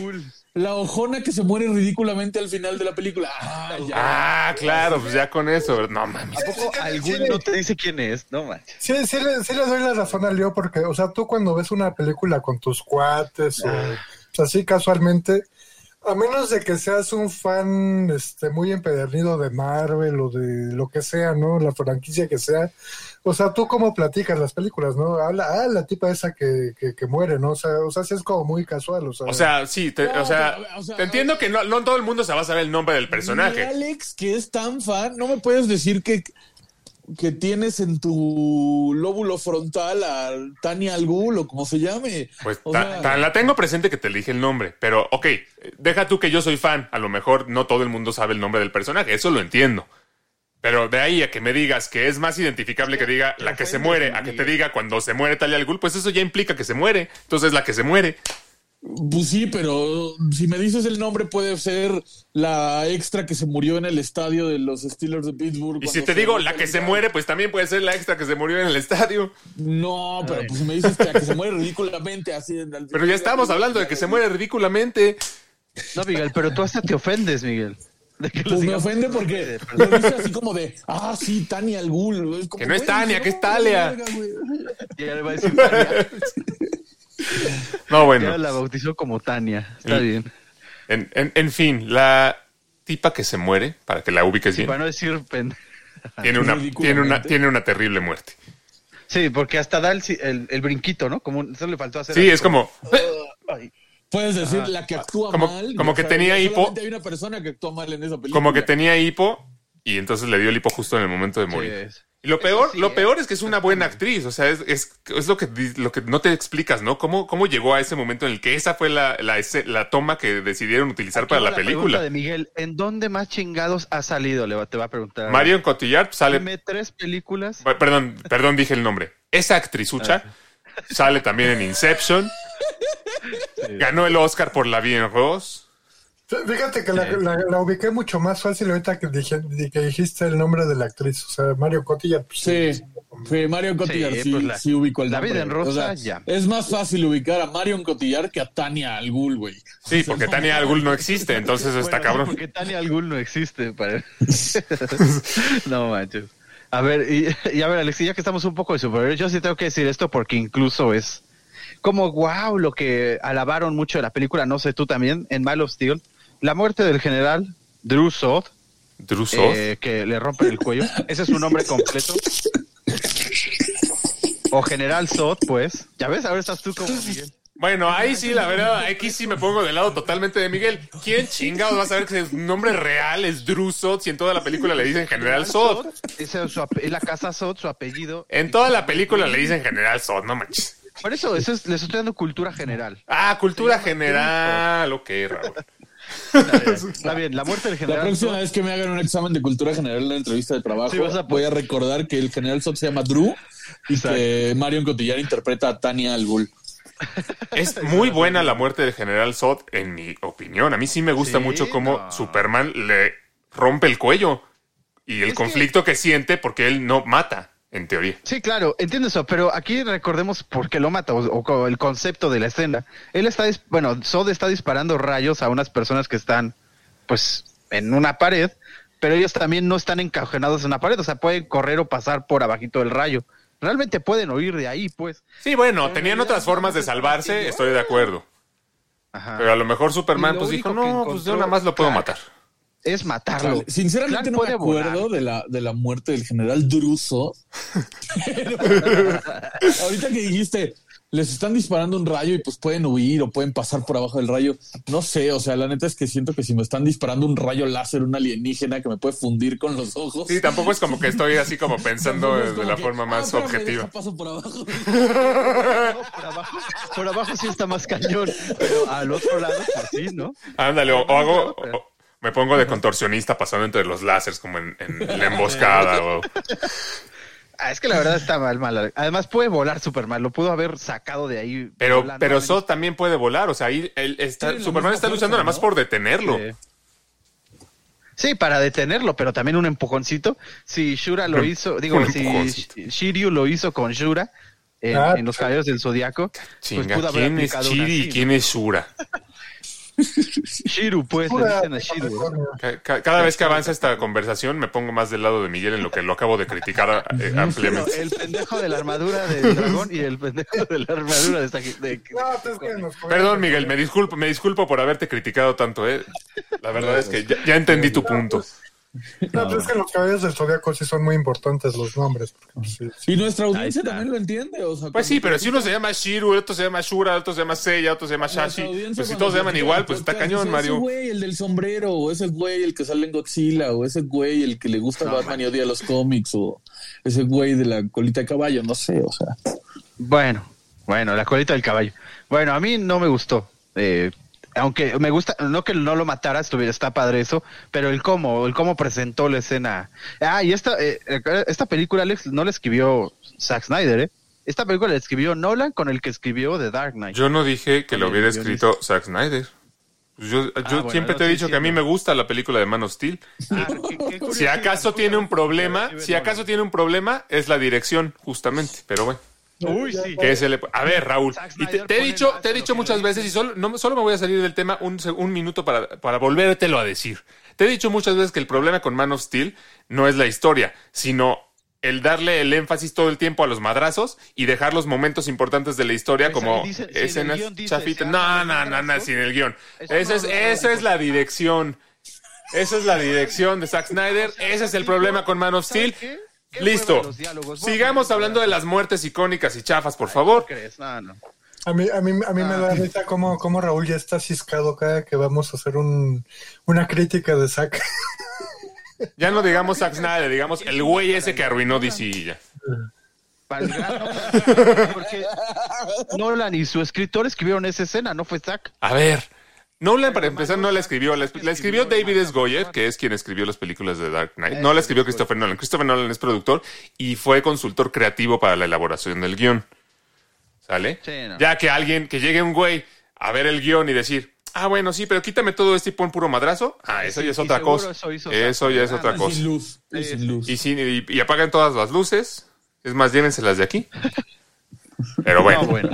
La ojona que se muere ridículamente al final de la película. Ah, ya. Ah, claro, pues ya con eso, no mames. ¿A poco algún no te dice quién es? No manches. Sí, sí, le, sí le doy la razón a Leo porque, o sea, tú cuando ves una película con tus cuates o, o sea, así casualmente, a menos de que seas un fan este, muy empedernido de Marvel o de lo que sea, ¿no? La franquicia que sea. O sea, tú cómo platicas las películas, ¿no? Habla, ah, la tipa esa que, que, que muere, ¿no? O sea, o sea, sí es como muy casual, o sea. O sea, sí, te, No, o, sea, pero, o sea, te entiendo que no, no todo el mundo se va a saber el nombre del personaje. Alex, que es tan fan, no me puedes decir que, que tienes en tu lóbulo frontal a Tania Algul o como se llame. Pues O ta- sea, la tengo presente que te elige el nombre, pero ok, deja tú que yo soy fan, a lo mejor no todo el mundo sabe el nombre del personaje, eso lo entiendo. Pero de ahí a que me digas que es más identificable que diga la que se muere, a que te diga cuando se muere Talia al Ghul, pues eso ya implica que se muere. Entonces la que se muere. Pues sí, pero si me dices el nombre puede ser la extra que se murió en el estadio de los Steelers de Pittsburgh. Y si te digo la que se muere, pues también puede ser la extra que se murió en el estadio. No, pero pues si me dices que, la que se muere ridículamente así. al final Pero ya la hablando de que se muere ridículamente. No, Miguel, pero tú hasta te ofendes, Miguel. De que lo Pues me ofende porque lo dice así como de, ah, sí, Tania al Ghul. como, Que no es Tania, que es Talia. güey. Ya le va a decir Tania. No, Ya bueno. la bautizó como Tania. Está bien. En, en- en fin, la tipa que se muere, para que la ubiques bien, Para no decir pen- tiene una, tiene, una, tiene una terrible muerte. Sí, porque hasta da el, el, el brinquito, ¿no? Como eso le faltó hacer. Sí, es como... Ay. Puedes decir la que actúa Como- mal. como que sea, tenía hipo. Hay una persona que actúa mal en esa película. Como que tenía hipo y entonces le dio el hipo justo en el momento de morir. Y lo peor, sí, lo eh, peor es que es una buena actriz, o sea, es, es, es lo, que, lo que no te explicas, ¿no? ¿Cómo, cómo llegó a ese momento en el que esa fue la, la, ese- la toma que decidieron utilizar para Aquí la pregunta película? de Miguel, ¿en dónde más chingados ha salido? Le va, te va a preguntar. Marion Cotillard sale... Dime tres películas. Perdón, perdón, dije el nombre. Esa actrizucha sale también en Inception. Ganó el Oscar por La Bien Rose. Fíjate que la, la- la ubiqué mucho más fácil ahorita que, dije- que dijiste el nombre de la actriz. O sea, Mario Cotilla. Pues, Sí, sí, Marion Cotillard sí, Sí, pues la- sí ubico el nombre. vida en rosa, O sea, ya. Es más fácil ubicar a Marion Cotillard que a Tania al Ghul, güey. Sí, porque Tania Al Ghul no existe, entonces está Bueno, cabrón. Porque Tania Algul no existe. Para... no manches. A ver, y, y a ver, Alex, ya que estamos un poco de superhéroes, yo sí tengo que decir esto porque incluso es como wow lo que alabaron mucho de la película, no sé tú también, en Man of Steel, la muerte del general Drew Sod, Drew Soth. eh, que le rompen el cuello. Ese es su nombre completo. O General Sod, pues. Ya ves, ahora estás tú como Miguel. Bueno, ahí sí, la verdad, aquí sí me pongo del lado totalmente de Miguel. ¿Quién chingados va a saber que su nombre real es Drew Sod si en toda la película le dicen General Sod? Ese es, su es la casa Sod, su apellido. En toda la película le dicen General Sod, no manches. Por eso, eso es, les estoy dando cultura general. Ah, cultura general. Ok, Raúl. Está bien, la muerte del La general próxima Zod- vez que me hagan un examen de cultura general en la entrevista de trabajo, Sí, vas a- voy a recordar que el general Sot se llama Drew y que Marion Cotillard interpreta a Tania al Ghul. Es muy buena la muerte del General Sod, en mi opinión. A mí sí me gusta Sí, mucho cómo no. Superman le rompe el cuello y el Es conflicto que... siente porque él no mata, en teoría. Sí, claro, entiendo eso, pero aquí recordemos por qué lo mata o, el concepto de la escena. Él está, bueno, Sod está disparando rayos a unas personas que están, pues, en una pared, pero ellos también no están encajonados en una pared, o sea, pueden correr o pasar por abajito del rayo. Realmente pueden huir de ahí, pues. Sí, bueno, tenían otras formas de salvarse, estoy de acuerdo. Ajá. Pero a lo mejor Superman lo pues dijo, no, pues encontró- una más lo puedo Clark. matar. Es matarlo. Sinceramente Clark no me volar. acuerdo de la, de la muerte del general Druso. Pero ahorita que dijiste, les están disparando un rayo y pues pueden huir o pueden pasar por abajo del rayo. No sé, o sea, la neta es que siento que si me están disparando un rayo láser, un alienígena que me puede fundir con los ojos. Sí, tampoco es como que estoy así como pensando de la que, forma "Ah, más objetiva. deja, paso por abajo. No, por abajo, por abajo sí está más cañón, pero al otro lado, pues sí, ¿no? Ándale, o, o hago, o- me pongo de contorsionista pasando entre los láseres como en, en la emboscada. o- Ah, es que la verdad está mal, mal. Además puede volar Superman, lo pudo haber sacado de ahí. Pero, volando, pero menos. Sod también puede volar, o sea, ahí él está, Superman está luchando nada más por detenerlo. Sí. Sí, para detenerlo, pero también un empujoncito. Si Shura lo hizo, digo, un si Shiryu lo hizo con Shura en, Ah, en los Caballeros del Zodiaco, pues Chinga, pudo haber ¿quién es Chiri y quién es Shura? Shiru, pues, le dicen a Shiru. Cada vez que avanza esta conversación me pongo más del lado de Miguel en lo que lo acabo de criticar eh, ampliamente. El pendejo de la armadura del dragón y el pendejo de la armadura de esta. De, No, es que nos Perdón, Miguel, me disculpo, me disculpo por haberte criticado tanto, ¿eh? La verdad es que ya, ya entendí tu punto. No, pues es que los caballeros del zodiaco sí son muy importantes los nombres. porque, pues, sí, sí. Y nuestra audiencia también lo entiende. O sea, Pues sí, pero si uno se llama Shiru, el otro se llama Shura, el otro se llama Seiya, otro se llama Shashi, pues si todos se llaman igual, pues está cañón, Mario. Ese güey, el del sombrero, o ese güey, el que sale en Godzilla, o ese güey, el que le gusta Batman y odia los cómics, o ese güey de la colita de caballo, no sé, o sea. Bueno, bueno, la colita del caballo. Bueno, a mí no me gustó. Eh, aunque me gusta, no que no lo matara, estuviera, está padre eso, pero el cómo, el cómo presentó la escena. Ah, y esta, eh, esta película, Alex, no la escribió Zack Snyder, ¿eh? Esta película la escribió Nolan con el que escribió The Dark Knight. Yo no dije que lo Con hubiera escrito Zack Snyder. Pues Yo, yo bueno, siempre te he dicho que a mí me gusta la película de Man of Steel. Ah, qué- qué curioso. Si acaso tiene un problema, si acaso tiene un problema, es la dirección, justamente. Pero bueno. Uy, sí. Que se le... A ver, Raúl, y te, he dicho, te he dicho muchas veces, y solo, no, solo me voy a salir del tema un, un minuto para, para volvértelo a decir. Te he dicho muchas veces que el problema con Man of Steel no es la historia, sino el darle el énfasis todo el tiempo a los madrazos y dejar los momentos importantes de la historia Pues como dice- si escenas dice, chafitas. No, no, no, no, sin el guion. Eso Esa es, esa es la dirección. Esa es la dirección de Zack Snyder. Ese es el problema con Man of ¿Sabes Steel. Listo. Sigamos hablando de las muertes icónicas y chafas, por ¿Qué favor. crees? No, no. A mí, a mí, a mí me Ah. da risa cómo, cómo Raúl ya está ciscado cada que vamos a hacer un, una crítica de Zack. Ya no digamos Zack Snyder, digamos el güey ese que arruinó DC y ya. Para el grano, porque Nolan y su escritor escribieron esa escena, no fue Zack. A ver, Nolan para empezar no la escribió, la, la escribió David S. Goyer, que es quien escribió las películas de Dark Knight. No la escribió Christopher Nolan. Christopher Nolan es productor y fue consultor creativo para la elaboración del guion. ¿Sale? Sí, no. Ya que alguien, que llegue un güey a ver el guion y decir, ah, bueno, sí, pero quítame todo esto y pon puro madrazo. Ah, eso Sí, ya es otra cosa. eso ya es otra Ah, cosa. sin luz, y sin luz. Y, sin- y- y apagan todas las luces. Es más, llévenselas de aquí. Pero bueno. No, bueno.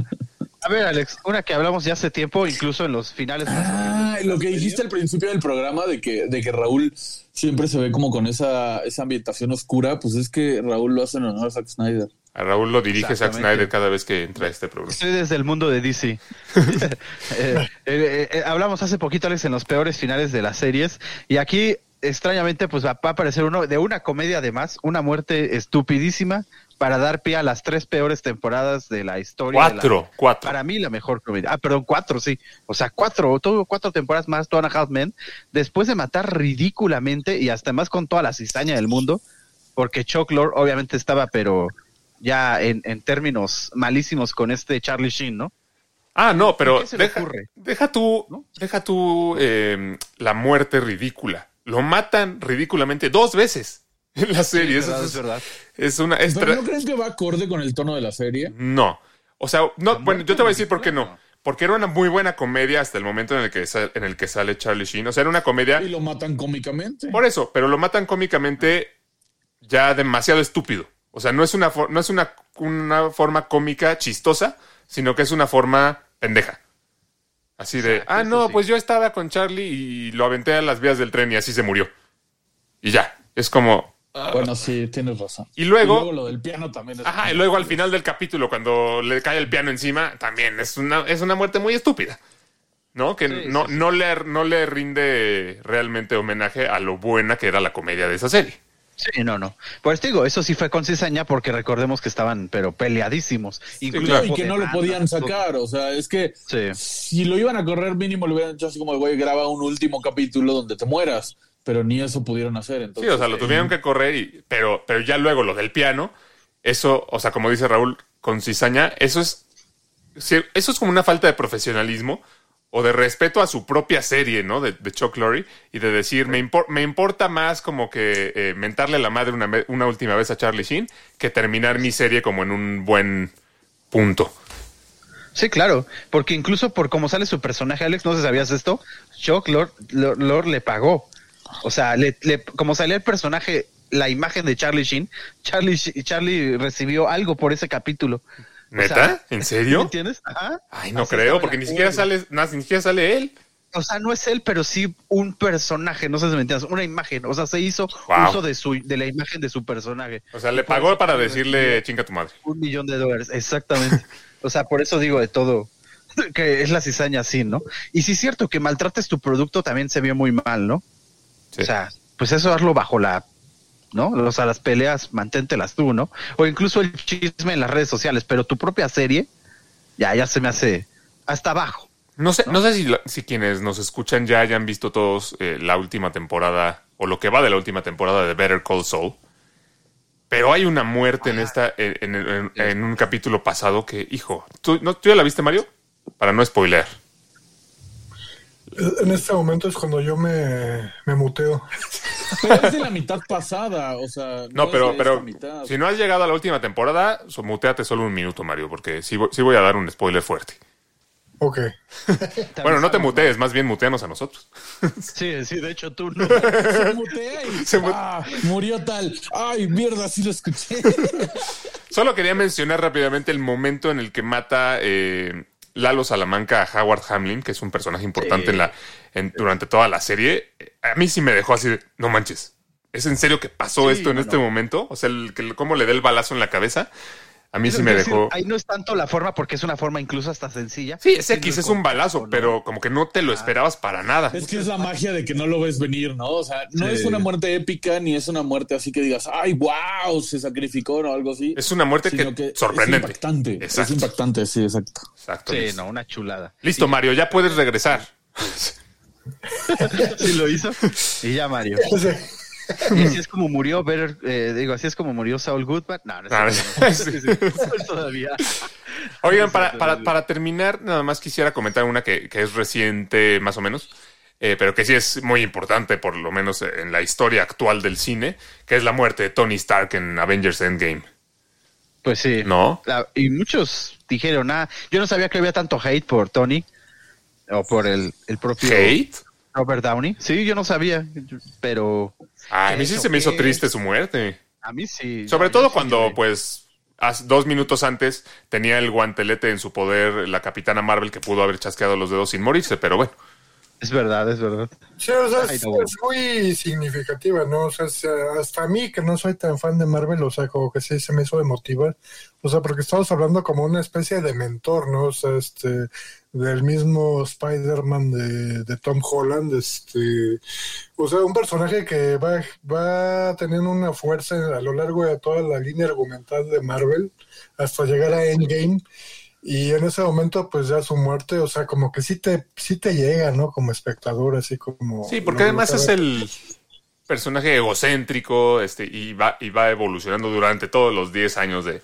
A ver, Alex, una que hablamos ya hace tiempo, incluso en los finales. Ah, lo que dijiste al principio del programa de que, de que Raúl siempre se ve como con esa, esa ambientación oscura, pues es que Raúl lo hace en honor a Zack Snyder. A Raúl lo dirige Zack. Snyder cada vez que entra a este programa. Estoy desde el mundo de DC. Eh, eh, eh, hablamos hace poquito, Alex, en los peores finales de las series. Y aquí, extrañamente, pues va va a aparecer uno de una comedia además, una muerte estupidísima para dar pie a las tres peores temporadas de la historia. de la- Cuatro, cuatro. para mí la mejor comedia. Ah, perdón, cuatro, sí. O sea, cuatro, todo cuatro temporadas más, Two and a Half Men, después de matar ridículamente y hasta más con toda la cizaña del mundo, porque Chuck Lorre obviamente estaba, pero ya en, en términos malísimos con este Charlie Sheen, ¿no? Ah, no, pero se deja, ocurre? deja tú, ¿No? deja tú eh, la muerte ridícula. Lo matan ridículamente dos veces en la serie. es verdad, es, es verdad. es una es ¿Pero tra- no creen que va acorde con el tono de la serie? No. O sea, no, bueno, yo te voy a decir por qué no. Porque era una muy buena comedia hasta el momento en el que sal- en el que sale Charlie Sheen. O sea, era una comedia Y lo matan cómicamente. por eso, pero lo matan cómicamente ya demasiado estúpido. O sea, no es una no es una, una forma cómica chistosa, sino que es una forma pendeja. Así de, ah, no, sí. pues yo estaba con Charlie y lo aventé a las vías del tren y así se murió. Y ya, es como... Bueno, sí, tienes razón. Y luego, lo del piano también es. ajá, y luego al final del capítulo, cuando le cae el piano encima, también es una, es una muerte muy estúpida. ¿No? Que Sí, no, sí, sí. No, le, no le rinde realmente homenaje a lo buena que era la comedia de esa serie. Sí, no, no. Pues te digo, eso sí fue con cizaña porque recordemos que estaban, pero peleadísimos. Incluso claro. y que no lo podían sacar. O sea, es que Sí. si lo iban a correr mínimo, lo hubieran hecho así como, güey, graba un último capítulo donde te mueras. Pero ni eso pudieron hacer. Sí, Entonces, o sea, lo eh, tuvieron que correr, y, pero, pero ya luego lo del piano, eso, o sea, como dice Raúl, con cizaña, eso es, sí, eso es como una falta de profesionalismo o de respeto a su propia serie, ¿no? De, de Chuck Lorre y de decir, me, impor- me importa más como que eh, mentarle la madre una, una última vez a Charlie Sheen que terminar mi serie como en un buen punto. Sí, claro, porque incluso por cómo sale su personaje, Alex, no sé si sabías esto, Chuck Lord le pagó. O sea, le, le- como salía el personaje, la imagen de Charlie Sheen, Charlie, Charlie recibió algo por ese capítulo. O ¿Neta? sea, ¿En ¿Me serio? entiendes? Ajá. Ay, no Así creo, porque ni siquiera sale, no, ni siquiera sale él. O sea, no es él, pero sí un personaje, no sé si me entiendes, una imagen. O sea, se hizo Wow. uso de su de la imagen de su personaje. O sea, le pagó para fue decirle chinga tu madre. un millón de dólares, exactamente. o sea, por eso digo de todo que es la cizaña así, ¿no? Y sí es cierto que maltrates tu producto también se vio muy mal, ¿no? Sí. O sea, pues eso hazlo bajo la, ¿no? O sea, las peleas manténtelas tú, ¿no? O incluso el chisme en las redes sociales, pero tu propia serie ya ya se me hace hasta abajo. No sé, no sé si, si quienes nos escuchan ya hayan visto todos eh, la última temporada o lo que va de la última temporada de Better Call Saul. Pero hay una muerte en esta en, en- en- en un capítulo pasado que, hijo, ¿tú, no, ¿tú ya la viste, Mario? Para no spoiler. En este momento es cuando yo me, me muteo. Pero es de la mitad pasada, o sea. No, pero, pero mitad. si no has llegado a la última temporada, so- muteate solo un minuto, Mario, porque sí, voy- sí voy a dar un spoiler fuerte. Ok. Bueno, no te mutees, más bien muteanos a nosotros. Sí, sí, de hecho tú no. Se mutea y Se mu- ah, murió tal. Ay, mierda, sí lo escuché. Solo quería mencionar rápidamente el momento en el que mata eh, Lalo Salamanca a Howard Hamlin, que es un personaje importante Sí. en la, en- durante toda la serie. A mí sí me dejó así de, no manches, ¿es en serio que pasó Sí, esto en no, este no. momento? O sea, el, que, cómo le dé el balazo en la cabeza, a mí sí me decir, dejó... Ahí no es tanto la forma, porque es una forma incluso hasta sencilla. Sí, es sino X, es un balazo, ¿no? pero como que no te lo esperabas para nada. Es que es la magia de que no lo ves venir, ¿no? O sea, no Sí. es una muerte épica ni es una muerte así que digas, ay, wow, se sacrificó o algo así. Es una muerte sino que, sorprendente. Es impactante. Exacto. Es impactante, sí, exacto. Exacto. Sí, listo. no, una chulada. Listo, Mario, ya puedes regresar. Sí lo hizo. Y ya, Mario. Y así es como murió Better, eh, digo, así es como murió Saul Goodman. No, no, es no. Todavía. Oigan, para, para, para terminar, nada más quisiera comentar una que, que es reciente, más o menos, eh, pero que sí es muy importante, por lo menos en la historia actual del cine, que es la muerte de Tony Stark en Avengers Endgame. Pues sí. ¿No? La- y muchos dijeron, ah, yo no sabía que había tanto hate por Tony o por el, el propio ¿Hate? Robert Downey. Sí, yo no sabía, pero Ay, a mí sí ¿Eso se me hizo triste su muerte. a mí sí. Sobre todo sí cuando, lloré. pues, dos minutos antes tenía el guantelete en su poder la capitana Marvel que pudo haber chasqueado los dedos sin morirse, pero bueno. Es verdad, es verdad. Sí, o sea, es, muy significativa, ¿no? O sea, es, eh, hasta a mí, que no soy tan fan de Marvel, o sea, como que sí se me hizo emotiva. O sea, porque estamos hablando como una especie de mentor, ¿no? O sea, este, del mismo Spider-Man de, de Tom Holland, este, o sea, un personaje que va, va teniendo una fuerza a lo largo de toda la línea argumental de Marvel hasta llegar a Endgame. Y en ese momento, pues ya su muerte, o sea, como que sí te, sí te llega, ¿no? Como espectador, así como... Sí, porque además es el personaje egocéntrico este, y, va, y va evolucionando durante todos los 10 años de,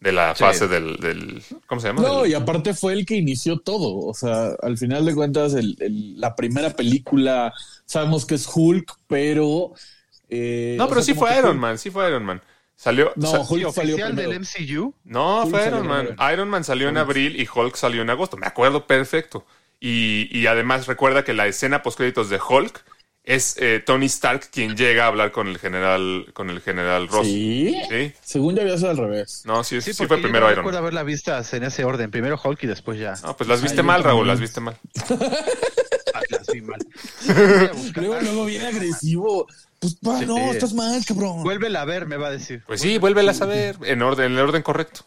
de la Sí. fase del, del- ¿Cómo se llama? No, Del- y aparte fue el que inició todo. O sea, al final de cuentas, el- el- la primera película, sabemos que es Hulk, pero. eh, no, o pero sea, sí fue Iron Hulk- Man, sí fue Iron Man. Salió. No, sa- Hulk Sí, salió primero. del MCU. no, Hulk fue Iron Man. primero. Iron Man salió en abril y Hulk salió en agosto. Me acuerdo perfecto. Y, y además recuerda que la escena postcréditos de Hulk es eh, Tony Stark quien llega a hablar con el general, con el general Ross. Sí. ¿Sí? Según yo había sido al revés. No, sí, sí, Sí, fue yo primero no Iron recuerdo haberla vistas en ese orden. Primero Hulk y después ya. No, pues las viste Ay, mal, Raúl, las viste mal. Ah, las vi mal. Luego, luego viene agresivo. Pues, pa, Sí. no, estás mal, cabrón. Vuélvela a ver, me va a decir. Pues sí, vuélvelas a ver en orden, en el orden correcto.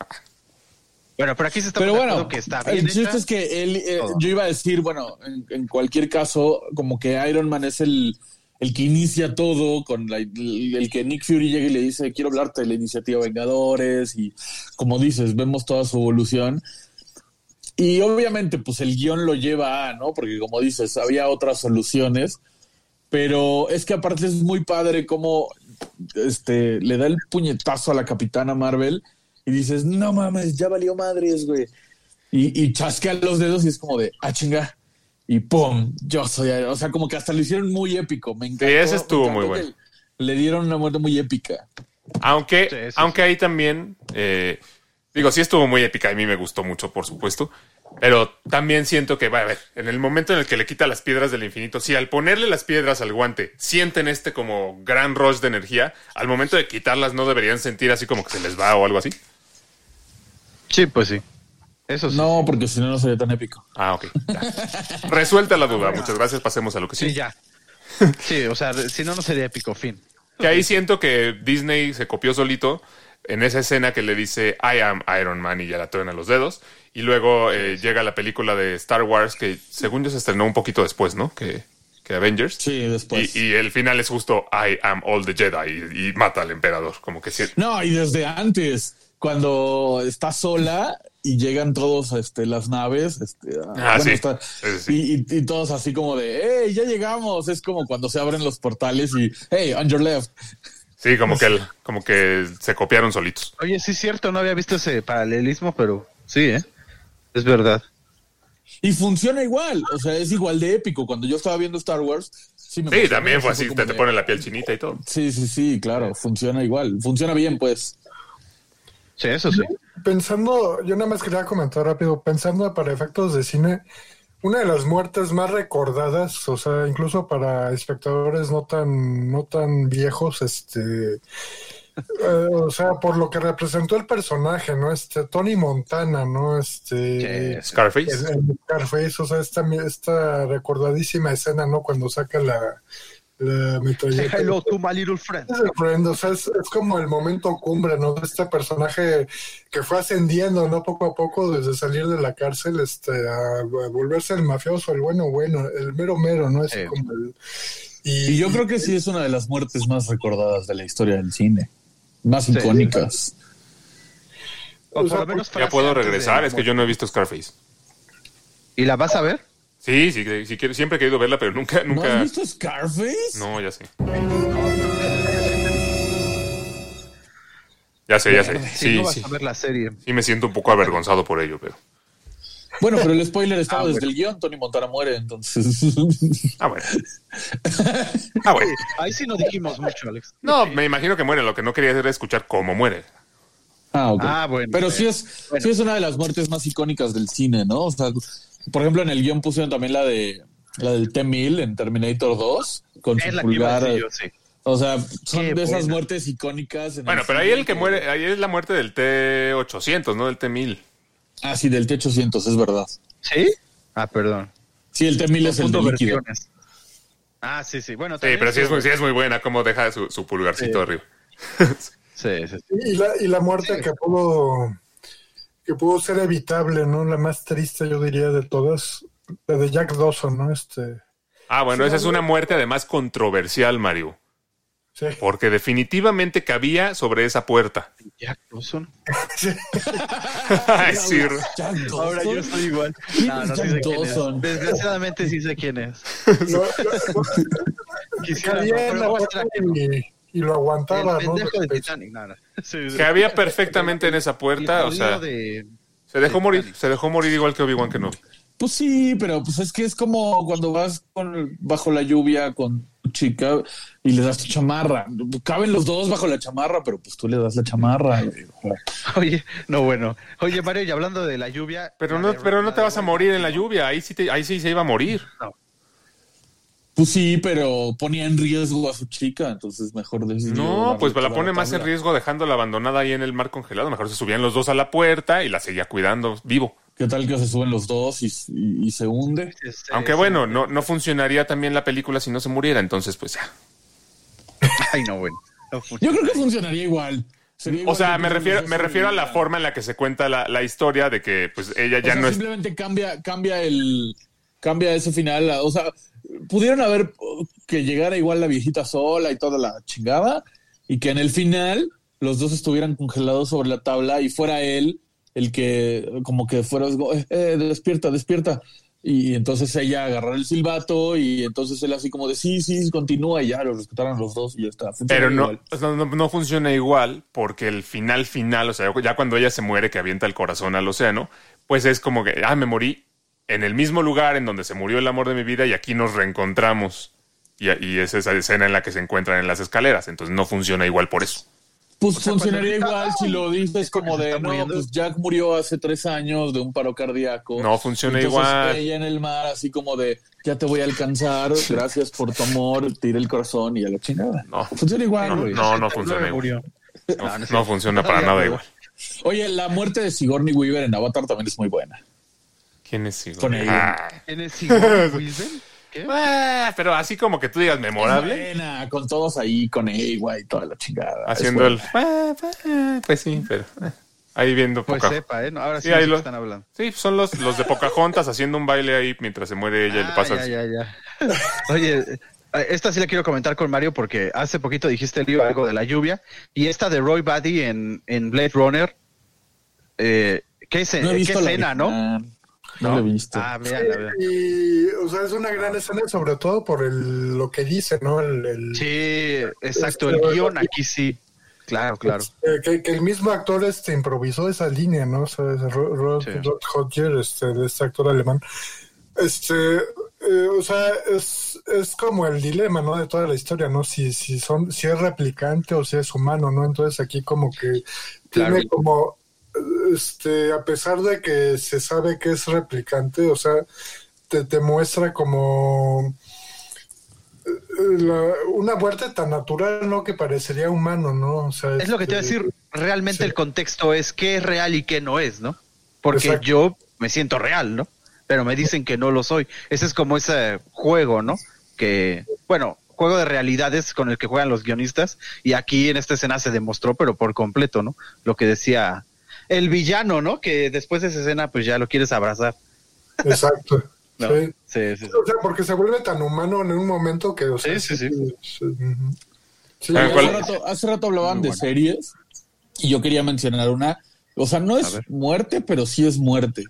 Bueno, pero aquí se está Pero bueno, que está bien el chiste es que él, eh, yo iba a decir, bueno, en, en cualquier caso, como que Iron Man es el, el que inicia todo, con la- el, el que Nick Fury llega y le dice, quiero hablarte de la iniciativa Vengadores, y como dices, vemos toda su evolución. Y obviamente, pues el guion lo lleva a, ¿no? Porque como dices, había otras soluciones, pero es que aparte es muy padre como este, le da el puñetazo a la capitana Marvel y dices, no mames, ya valió madres, güey. Y, y chasquea los dedos y es como de, ah, chinga. Y pum, yo soy, o sea, como que hasta lo hicieron muy épico. Me encantó. ese estuvo muy bueno. Le dieron una muerte muy épica. Aunque, Sí, sí, aunque ahí también, eh, digo, sí estuvo muy épica, a mí me gustó mucho, por supuesto, pero también siento que, va a ver, en el momento en el que le quita las piedras del infinito, si al ponerle las piedras al guante sienten este como gran rush de energía, al momento de quitarlas no deberían sentir así como que se les va o algo así. Sí, pues sí. Eso sí. No, porque si no, no sería tan épico. Ah, ok. ya. Resuelta la duda, muchas gracias, pasemos a lo que Sí, sí. ya. Sí, o sea, si no, no sería épico fin. Que ahí siento que Disney se copió solito en esa escena que le dice I am Iron Man y ya la truena los dedos. Y luego eh, llega la película de Star Wars que según yo se estrenó un poquito después, ¿no? Que, que Avengers. Sí, después. Y, y el final es justo I am all the Jedi y, y mata al emperador. Como que sí. No, y desde antes, cuando está sola y llegan todos este, las naves, este, Ah, sí. está- Sí, sí. Y, y- y todos así como de, hey, ya llegamos. Es como cuando se abren los portales y, hey, on your left. Sí, como que, el- como que se copiaron solitos. Oye, sí es cierto, no había visto ese paralelismo, pero sí, ¿eh? Es verdad. Y funciona igual, o sea, es igual de épico. Cuando yo estaba viendo Star Wars, sí me Sí, también fue así, te, te pone la piel chinita y todo. Sí, sí, sí, claro, funciona igual. Funciona bien, pues. Sí, eso sí. Pensando, yo nada más quería comentar rápido, pensando para efectos de cine, una de las muertes más recordadas, o sea, incluso para espectadores no tan, no tan viejos, este, eh, o sea, por lo que representó el personaje, ¿no? Este, Tony Montana, ¿no? Este. Scarface. el, el Scarface, o sea, esta, esta recordadísima escena, ¿no? Cuando saca la, la metralleta. hello to my little friend. Es el friend, o sea, es, es como el momento cumbre, ¿no? De este personaje que fue ascendiendo, ¿no? Poco a poco, desde salir de la cárcel, este, a, a volverse el mafioso, el bueno, bueno, el mero mero, ¿no? Es Sí. como el... Y yo creo que sí es una de las muertes más recordadas de la historia del cine. Más icónicas. O O sea, por lo menos Ya puedo regresar, es que yo no he visto Scarface. ¿Y la vas a ver? Sí, sí, sí quiero, siempre he querido verla, pero nunca, ¿No nunca. has visto Scarface? No, ya sé. Ya sé, ya sé. Sí, no vas sí. a ver la serie. Sí me siento un poco avergonzado por ello, pero. Bueno, pero el spoiler estaba Ah, desde bueno. el guion. Tony Montana muere, entonces. Ah, bueno. Ah, bueno. Ahí sí no dijimos mucho, Alex. No, me imagino que muere. Lo que no quería era escuchar cómo muere. Ah, ok. Ah, bueno. Pero sí es, sí es una de las muertes más icónicas del cine, ¿no? O sea, por ejemplo, en el guion pusieron también la de la del T-1000 en Terminator 2, con Es su pulgar decir yo, sí. O sea, son Qué de esas muertes icónicas. en Bueno, pero ahí el que muere, ahí es la muerte del T800, no del T1000. Ah, sí, del T800, es verdad. ¿Sí? Ah, perdón. Sí, el T1000 es el de líquido. versiones. Ah, sí, sí. Bueno, Sí, pero sí es, muy, sí es muy buena cómo deja su, su pulgarcito Sí. arriba. Sí, sí, sí. Y la, y la muerte que pudo que pudo ser evitable, ¿no? La más triste, yo diría, de todas, la de Jack Dawson, ¿no? Este, Ah, bueno, Sí, esa es una muerte además controversial, Mario. sí. Porque definitivamente cabía sobre esa puerta. Jack Dawson. Ay, sí. Jack Dawson. Ahora yo estoy igual. ¿Quién No, no sí Jack sé quién es. Dawson? Desgraciadamente sí sé quién es. Quisiera, cabía en la puerta no. Y, lo aguantaba, El ¿no? pendejo de Titanic. No, no. Sí, sí. Que había perfectamente en esa puerta, o sea, de- se dejó de morir, Titanic. se dejó morir igual que Obi-Wan Kenobi. Pues sí, pero pues es que es como cuando vas con, bajo la lluvia con tu chica y le das tu chamarra. Caben los dos bajo la chamarra, pero pues tú le das la chamarra. Oye, no, bueno. Oye, Mario, y hablando de la lluvia. Pero no, pero no te vas a morir en la lluvia, ahí sí, te- ahí sí se iba a morir. Pues sí, pero ponía en riesgo a su chica, entonces mejor decidió No, pues la pone más en riesgo dejándola abandonada ahí en el mar congelado. Mejor se subían los dos a la puerta y la seguía cuidando vivo. ¿Qué tal que se suben los dos y, y- y se hunde? este, Aunque sí. bueno, no, no funcionaría también la película si no se muriera, entonces pues ya. Ay, no, bueno. No Yo creo que funcionaría igual. Sería O sea, me refiero, me refiero a la forma en la que se cuenta la, la historia de que pues ella O ya sea, no es... simplemente cambia, cambia el, cambia ese final. O sea, pudieron haber que llegara igual la viejita sola y toda la chingada, y que en el final los dos estuvieran congelados sobre la tabla y fuera él el que como que fuera eh, eh, despierta, despierta. Y entonces ella agarrar el silbato y entonces él así como de sí, sí, continúa y ya lo rescataron los dos y ya está. Funciona Pero no, no- no funciona igual porque el final final, o sea, ya cuando ella se muere que avienta el corazón al océano, pues es como que, ah, me morí en el mismo lugar en donde se murió el amor de mi vida y aquí nos reencontramos. Y, y es esa escena en la que se encuentran en las escaleras, entonces no funciona igual por eso. Pues sea, funcionaría igual si lo dices como de, no, muriendo". pues Jack murió hace tres años de un paro cardíaco. No funciona Entonces, igual. Ella en el mar, así como de, ya te voy a alcanzar, gracias por tu amor, tira el corazón y a la chingada. No. Funciona igual, No, güey. no, no funciona igual. murió. No, No, funciona para nada igual. Oye, la muerte de Sigourney Weaver en Avatar también es muy buena. ¿Quién es Sigourney? Con ella. Ah. ¿Quién es Sigourney? ¿Qué? Ah, pero así como que tú digas Es memorable, buena, con todos ahí, con Ewa y toda la chingada. Es haciendo el... Ah, Pues sí, pero... Ahí viendo Pues sepa, ¿eh? No, ahora sí, Sí, ahí lo- están hablando. Sí, son los, los de Pocahontas haciendo un baile ahí mientras se muere ella y le Ah, pasa... ya, ya, ya. Oye, eh, esta sí la quiero comentar con Mario porque hace poquito dijiste Lío, algo de la lluvia y esta de Roy Batty en, en Blade Runner. Eh, ¿Qué, es, No qué escena, no? No, lo he visto. Ah, véanla. Y, o sea, es una gran escena, sobre todo por el, lo que dice, ¿no? El, el- Sí, exacto. El guion aquí sí. Claro, claro. eh, que, que el mismo actor este improvisó esa línea, ¿no? O sea, Rod, Sí. Rod Hodger, este, de este actor alemán. Este, eh, o sea, es, es como el dilema, ¿no? De toda la historia, ¿no? Si, si son, si es replicante o si es humano, ¿no? Entonces aquí como que Claro. tiene como, este, a pesar de que se sabe que es replicante, o sea, te, te muestra como eh, la- una muerte tan natural, ¿no? Que parecería humano, ¿no? O sea, Es lo que te iba a este, decir. Realmente sí. el contexto es qué es real y qué no es, ¿no? Porque Exacto. yo me siento real, ¿no? Pero me dicen que no lo soy. Ese es como ese juego, ¿no? Que, bueno, juego de realidades con el que juegan los guionistas. Y aquí en esta escena se demostró, pero por completo, ¿no? Lo que decía el villano, ¿no? Que después de esa escena, pues ya lo quieres abrazar. Exacto. ¿no? Sí. Sí, sí, sí. O sea, porque se vuelve tan humano en un momento que, o sea, Sí, sí, sí. sí, Hace rato, hace rato hablaban Muy de series y yo quería mencionar una. O sea, no es muerte, pero sí es muerte.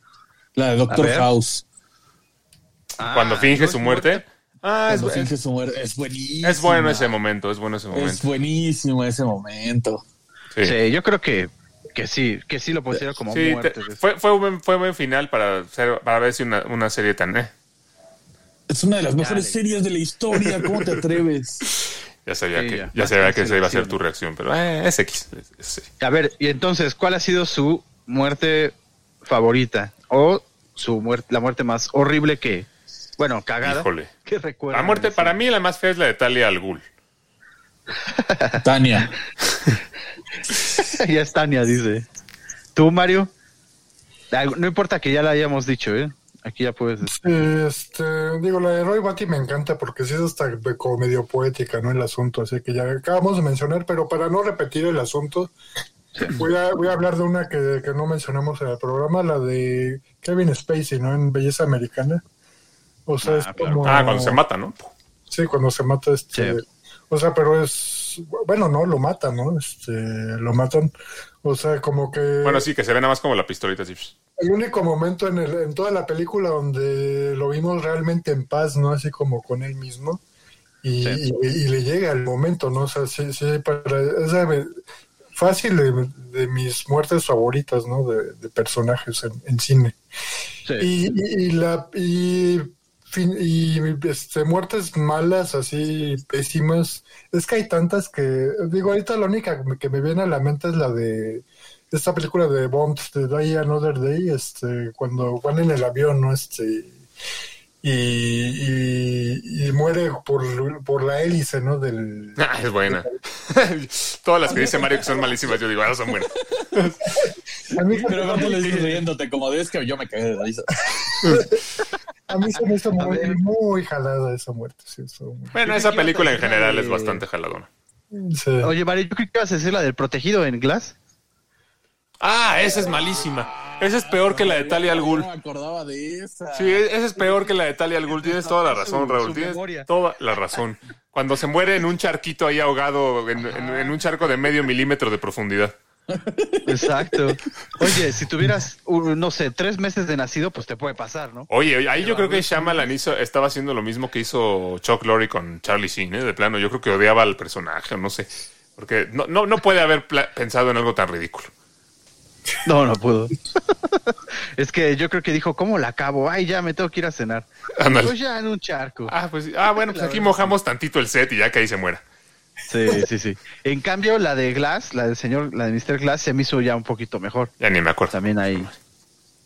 La de Doctor. House. Cuando Ah, finge ¿no su es muerte. Ah, es, Cuando es- finge su muerte. Es buenísimo. es bueno ese momento, es bueno ese Es momento. buenísimo ese momento. Sí, Sí, yo creo que, que sí, que sí lo pusieron como Sí, muerte. te- fue, fue, un buen, fue un buen final para, ser, para ver si una, una serie tan... eh, Es una de las mejores series de la historia. ¿Cómo te atreves? ya sabía Sí, que, ya. ya sabía que esa iba a ser tu reacción, pero eh, es X. es- es- sí. A ver, y entonces, ¿cuál ha sido su muerte favorita? O su muerte, la muerte más horrible que, bueno, cagada. Híjole. Que recuerda. La muerte para mí la más fea es la de Talia al Ghul. Tania. ya es Tania, dice. ¿Tú, Mario? No importa que ya la hayamos dicho, ¿eh? Aquí ya puedes. Sí, este, digo, la de Roy Batty me encanta porque sí es hasta como medio poética, ¿no? El asunto, así que ya acabamos de mencionar, pero para no repetir el asunto, voy a, voy a hablar de una que, que no mencionamos en el programa, la de Kevin Spacey, ¿no? En Belleza Americana. O sea, Ah, es claro. como... Ah, cuando se mata, ¿no? Sí, cuando se mata este... Sí. O sea, pero es... Bueno, no, lo matan, ¿no? Este, lo matan. O sea, como que... Bueno, sí, que se ve nada más como la pistolita así. El único momento en, el, en toda la película donde lo vimos realmente en paz, ¿no? Así como con él mismo. Y, Sí. y- y le llega el momento, ¿no? O sea, sí, sí, para, es de- fácil de, de mis muertes favoritas, ¿no? De, de personajes en, en cine. Sí. Y, y- y la y, fin- y este, muertes malas, así pésimas. Es que hay tantas que, digo, ahorita la única que me viene a la mente es la de esta película de Bond, de Die Another Day, este, cuando van en el avión, ¿no? Este, y, y, y muere por, por la hélice, ¿no? Del, Ah, es buena. Todas las que dice Mario que son malísimas, yo digo, ah, son buenas. a, mí, Pero aparte le dices riéndote como de es que yo me cagué de la risa. a mí se me hizo muy, muy jalada esa muerte. Sí, eso, muy- Bueno, esa película en general es bastante jaladona. sí. Oye, Mario, yo creo que ibas a decir la del protegido en Glass. Ah, esa es malísima. Esa es peor que la de Talia al Ghul. No me acordaba de esa. Sí, esa es peor que la de Talia al Ghul. Tienes toda la razón, Raúl. Tienes toda la razón. Cuando se muere en un charquito ahí ahogado, en, en- en un charco de medio milímetro de profundidad. Exacto. Oye, si tuvieras, no sé, tres meses de nacido, pues te puede pasar, ¿no? Oye, ahí yo creo que Shyamalan hizo, estaba haciendo lo mismo que hizo Chuck Lorre con Charlie Sheen, ¿eh? De plano, yo creo que odiaba al personaje, o no sé. Porque no, no, no puede haber pensado en algo tan ridículo. No, no puedo. es que yo creo que dijo, ¿cómo la acabo? Ay, ya me tengo que ir a cenar. Ándale. Pues ya en un charco. Ah, pues, ah, bueno, pues aquí mojamos tantito el set y ya que ahí se muera. Sí, sí, sí. En cambio, la de Glass, la del señor, la de Mr. Glass, se me hizo ya un poquito mejor. Ya ni me acuerdo. También ahí.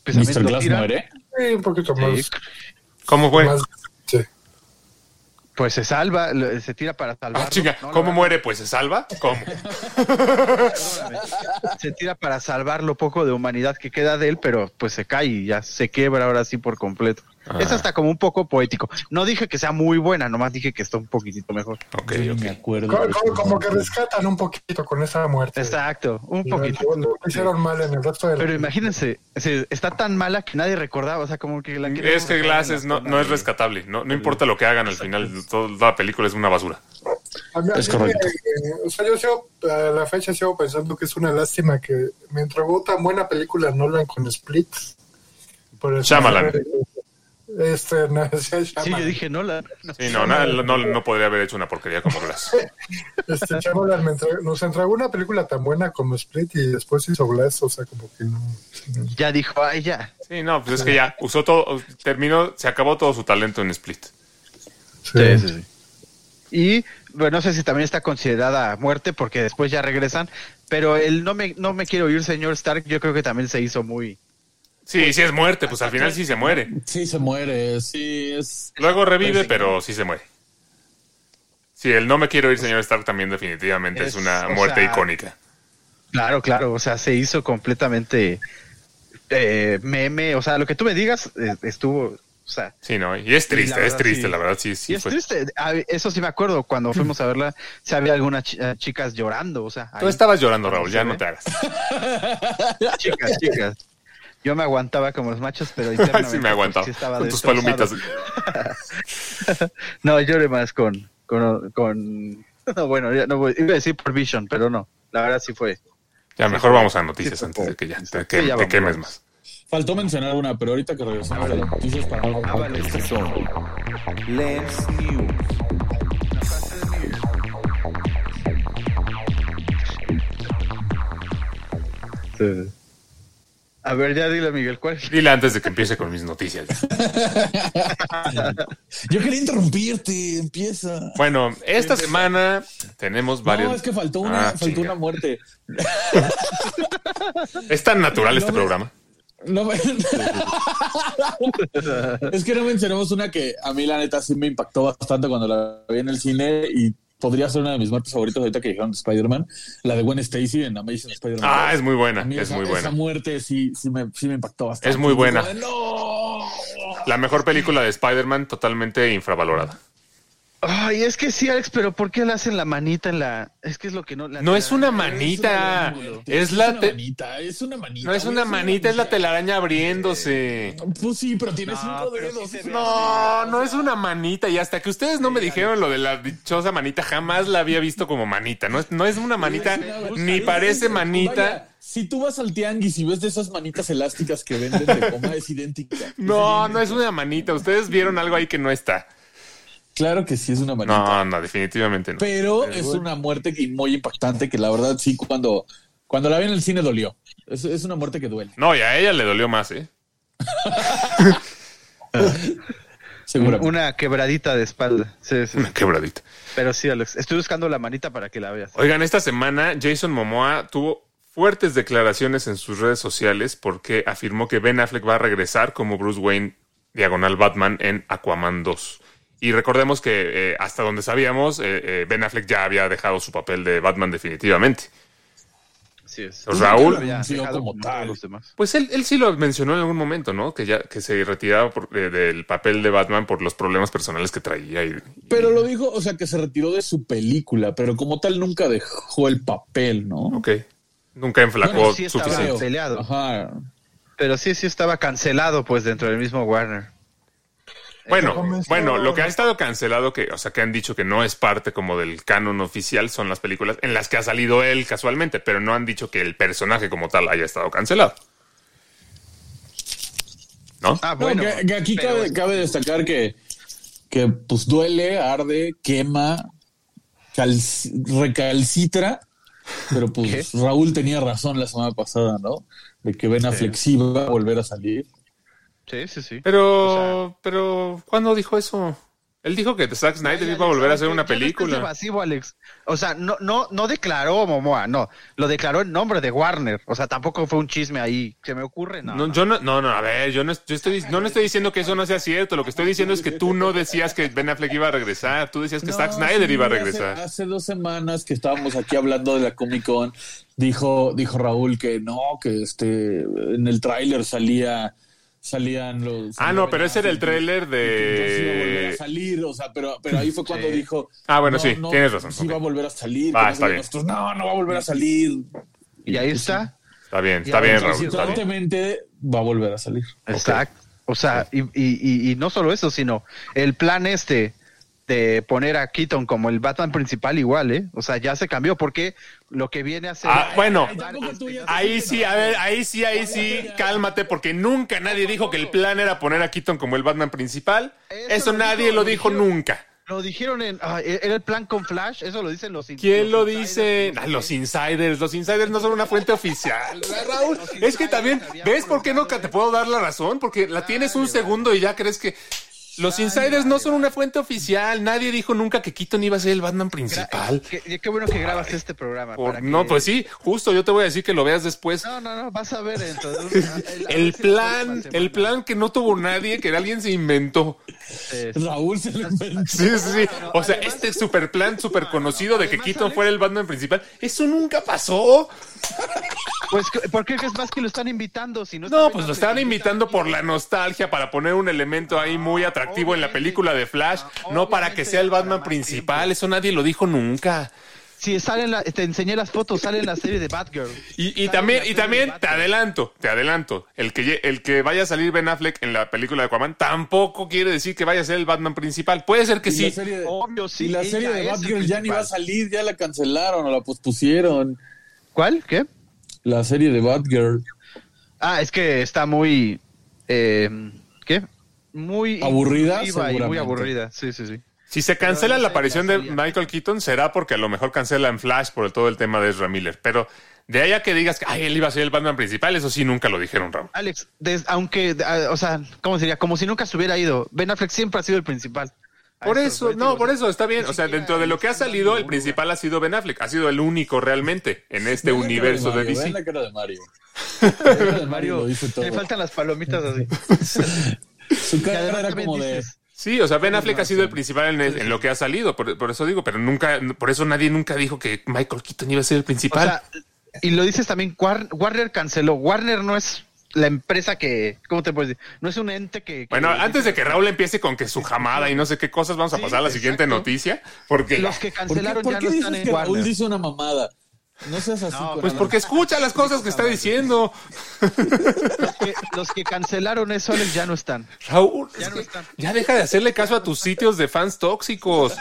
pues, Mr. Glass muere. Sí, un poquito Sí. más. ¿Cómo fue? más. Pues se salva, se tira para salvar. Ah, chica, ¿cómo muere? Pues se salva. ¿Cómo? Se tira para salvar lo poco de humanidad que queda de él, pero pues se cae y ya se quiebra ahora sí por completo. Ah. Es hasta como un poco poético. No dije que sea muy buena, nomás dije que está un poquitito mejor. Ok, Sí, ok. me acuerdo. Como, como- como que rescatan un poquito con esa muerte. Exacto, un poquito. Lo, lo hicieron mal en el resto del. Pero imagínense, se- está tan mala que nadie recordaba, o sea, como que la Es que Glass es- no, no es rescatable. No, no importa lo que hagan al final, toda la película es una basura. A mí- a Es mí correcto. o sea, yo sigo, a la fecha sigo pensando que es una lástima que me entregó tan buena película Nolan con Split. Por el- Shyamalan. Este, no, sí, yo dije, no, la... no. Sí, no, no, no podría haber hecho una porquería como Glass. Este, Shyamalan nos entregó una película tan buena como Split y después hizo Glass, o sea, como que no. ya dijo, ay, ya. Sí, no, pues es que ya usó todo, terminó, se acabó todo su talento en Split. Sí, sí, sí. Y bueno, no sé si también está considerada muerte porque después ya regresan, pero el no me, no me quiero ir, señor Stark, yo creo que también se hizo muy... Sí, sí es muerte, pues al final sí se muere. Sí, se muere. Sí, es. Luego revive, pero sí se muere. Sí, el no me quiero ir, señor Stark, también definitivamente es, Es, una o muerte sea, icónica. Claro, claro, o sea, se hizo completamente eh, meme, o sea, lo que tú me digas eh, estuvo, o sea... Sí, no, y es Y triste, es triste, sí. la verdad, sí, sí y es fue. triste, ah, eso sí me acuerdo, cuando fuimos a verla, se había algunas eh, chicas llorando, o sea... Tú estabas llorando, Raúl, ya no te hagas. chicas, chicas. Yo me aguantaba como los machos, pero internamente, Sí me pues, aguantaba. sí estaba Con tus palomitas. No, lloré más con, con, con no, bueno, ya no voy, iba a decir por Vision, pero no, la verdad sí fue. Ya, mejor vamos a noticias Sí, antes de que ya sí, te, sí, que- ya te vamos, quemes más. Faltó mencionar una, pero ahorita que regresamos a las noticias para Ah, vale. Son Lens News. A ver, ya dile, Miguel, ¿cuál? Dile antes de que empiece con mis noticias. Yo quería interrumpirte, empieza. Bueno, esta semana tenemos varios. No, es que faltó una, Ah, faltó una muerte. Es tan natural No, este no. programa. No me- es que no mencionamos una que a mí la neta sí me impactó bastante cuando la vi en el cine y podría ser una de mis muertes favoritas ahorita que dijeron de Spider-Man, la de Gwen Stacy en Amazing Spider-Man. Ah, es muy buena, es esa, muy buena. Esa muerte sí, sí, me, sí me impactó bastante. Es muy buena. La mejor película de Spider-Man totalmente infravalorada. Ay, es que sí, Alex, pero ¿por qué le hacen la manita en la...? Es que es lo que no... la- No es una Es manita, una manita, es la... una te- manita, es una manita. No es una manita, es la telaraña abriéndose. Pues sí, pero tiene No, cinco dedos. sí No, no es una manita. Y hasta que ustedes no me dijeron lo de la dichosa manita, jamás la había visto como manita. No es, no es una manita, ni parece manita. Vaya, si tú vas al tianguis y ves de esas manitas elásticas que venden de coma, es idéntica. No, no es una manita. Ustedes vieron algo ahí que no está. Claro que sí es una manita. No, no, definitivamente no. Pero es una muerte que, muy impactante que la verdad sí cuando, cuando la vi en el cine dolió. Es, es una muerte que duele. No, y a ella le dolió más, ¿eh? Seguramente. Una quebradita de espalda. Sí, sí. Una quebradita. Pero sí, Alex. Estoy buscando la manita para que la veas. Oigan, esta semana Jason Momoa tuvo fuertes declaraciones en sus redes sociales porque afirmó que Ben Affleck va a regresar como Bruce Wayne diagonal Batman en Aquaman 2. Y recordemos que eh, hasta donde sabíamos, eh, eh, Ben Affleck ya había dejado su papel de Batman definitivamente. Así es. Pues, Raúl. Lo como tal. todos los demás. Pues él, él sí lo mencionó en algún momento, ¿no? Que ya que se retiraba por- eh, del papel de Batman por los problemas personales que traía. Y, Pero lo dijo, o sea, que se retiró de su película, pero como tal nunca dejó el papel, ¿no? ok. Nunca enflacó Bueno, sí estaba- suficiente. Peleado. Ajá. Pero sí, sí estaba cancelado, pues, dentro del mismo Warner. Bueno, bueno, lo que ha estado cancelado, que, o sea, que han dicho que no es parte como del canon oficial, son las películas en las que ha salido él casualmente, pero no han dicho que el personaje como tal haya estado cancelado. ¿No? Ah, No, bueno. que, que aquí pero- cabe, cabe destacar que, que pues duele, arde, quema, calci- recalcitra, pero pues Raúl tenía razón la semana pasada, ¿no? De que Ben Affleck sí va a volver a salir. Sí, sí, sí. Pero, pero, ¿cuándo dijo eso? Él dijo que Zack Snyder iba a volver a hacer una ya no película. evasivo, Alex. O sea, no, no, no declaró Momoa, no. Lo declaró en nombre de Warner. O sea, tampoco fue un chisme ahí. Se me ocurre, no. No, yo no, no, no, a ver, yo no, yo estoy, no, no estoy diciendo que eso no sea cierto. Lo que estoy diciendo es que tú no decías que Ben Affleck iba a regresar. Tú decías que Zack No, Snyder sí, iba a hace- regresar. Hace, dos semanas que estábamos aquí hablando de la Comic Con, dijo, dijo Raúl que no, que este en el tráiler salía salían los Ah, no, pero ese era el tráiler entonces iba a volver a de... salir, o sea, pero, pero ahí fue cuando Sí. dijo Ah, bueno, no, sí, no, tienes razón, Sí va a volver a salir. Ah, está bien. nosotros, no, no va a volver a salir. Y ahí está. Está bien, está bien, Raúl. Constantemente va a volver a salir. Exacto. O sea, y, y, y, y no solo eso, sino el plan este de poner a Keaton como el Batman principal igual, ¿eh? O sea, ya se cambió porque lo que viene a ser... Ah, bueno, ahí sí, a ver, ahí sí, ahí sí, cálmate, porque nunca nadie dijo que el plan era poner a Keaton como el Batman principal. Eso nadie lo dijo nunca. Lo dijeron en... ah, era el plan con Flash, eso lo dicen los... ¿Quién lo dice? insiders, Ah, los insiders. Los insiders no son una fuente oficial. ¿verdad, Raúl, es que también, ¿ves por qué nunca te puedo dar la razón? Porque la tienes un segundo y ya crees que. Los insiders no son una fuente oficial. Nadie dijo nunca que Keaton iba a ser el Batman principal. Qué, qué bueno que grabas este programa. Por- para no, que- pues sí, justo yo te voy a decir que lo veas después. No, no, no, vas a ver entonces. El plan, el plan que no tuvo nadie, que alguien se inventó. eh, Raúl se lo inventó. Sí, sí, sí. O sea, este super plan super conocido de que Keaton fuera el Batman principal, eso nunca pasó. Pues, ¿por qué es más que lo están invitando? Si no, No, pues lo Affleck, invitando por la nostalgia para poner un elemento ahí muy atractivo en la película de Flash, no para que sea el Batman principal. Eso nadie lo dijo nunca. Si sale en la, te enseñé las fotos, sale en la serie de Batgirl. Y, también, y también te adelanto, te adelanto. El que, el que vaya a salir Ben Affleck en la película de Aquaman tampoco quiere decir que vaya a ser el Batman principal. Puede ser que Y la sí. serie de, Obvio, sí, y la serie de Batgirl ya ni va a salir, ya la cancelaron o la pospusieron. ¿Cuál? ¿Qué? La serie de Batgirl. Ah, es que está muy. eh, ¿Qué? Muy. Aburrida, y muy aburrida. Sí, sí, sí. Si se cancela no la aparición de. Michael Keaton será porque a lo mejor cancela en Flash por todo el tema de Ezra Miller. Pero de ahí a que digas que ay, él iba a ser el Batman principal, eso sí nunca lo dijeron, Raúl. Alex, des- aunque. ah, o sea, ¿cómo sería? Como si nunca se hubiera ido. Ben Affleck siempre ha sido el principal. Por eso, no, por o eso está bien. O sea, dentro de lo que ha salido, el principal ha sido Ben Affleck. Ha sido el único realmente en este universo de Mario, vean DC. la cara de Mario. La cara de Mario Mario, lo dice todo. le faltan las palomitas así. Su cara era como de. Sí, o sea, Ben Affleck ha sido el principal en, en lo que ha salido, por, por eso digo, pero nunca, por eso nadie nunca dijo que Michael Keaton iba a ser el O principal. sea, y lo dices también, War- Warner canceló. Warner no es la empresa que, ¿cómo te puedes decir? No es un ente que... que- bueno, antes de que Raúl empiece con que su jamada y no sé qué cosas, vamos a Sí, pasar a la siguiente exacto. noticia, porque Los que ¿Por qué, cancelaron por ya qué no dices están en que Raúl Warner. dice una mamada? No seas así. No, pues porque escucha las cosas que está diciendo. Los que, los que cancelaron eso Alex, ya no están. Raúl, Ya es no que están. ya deja de hacerle caso a tus sitios de fans tóxicos.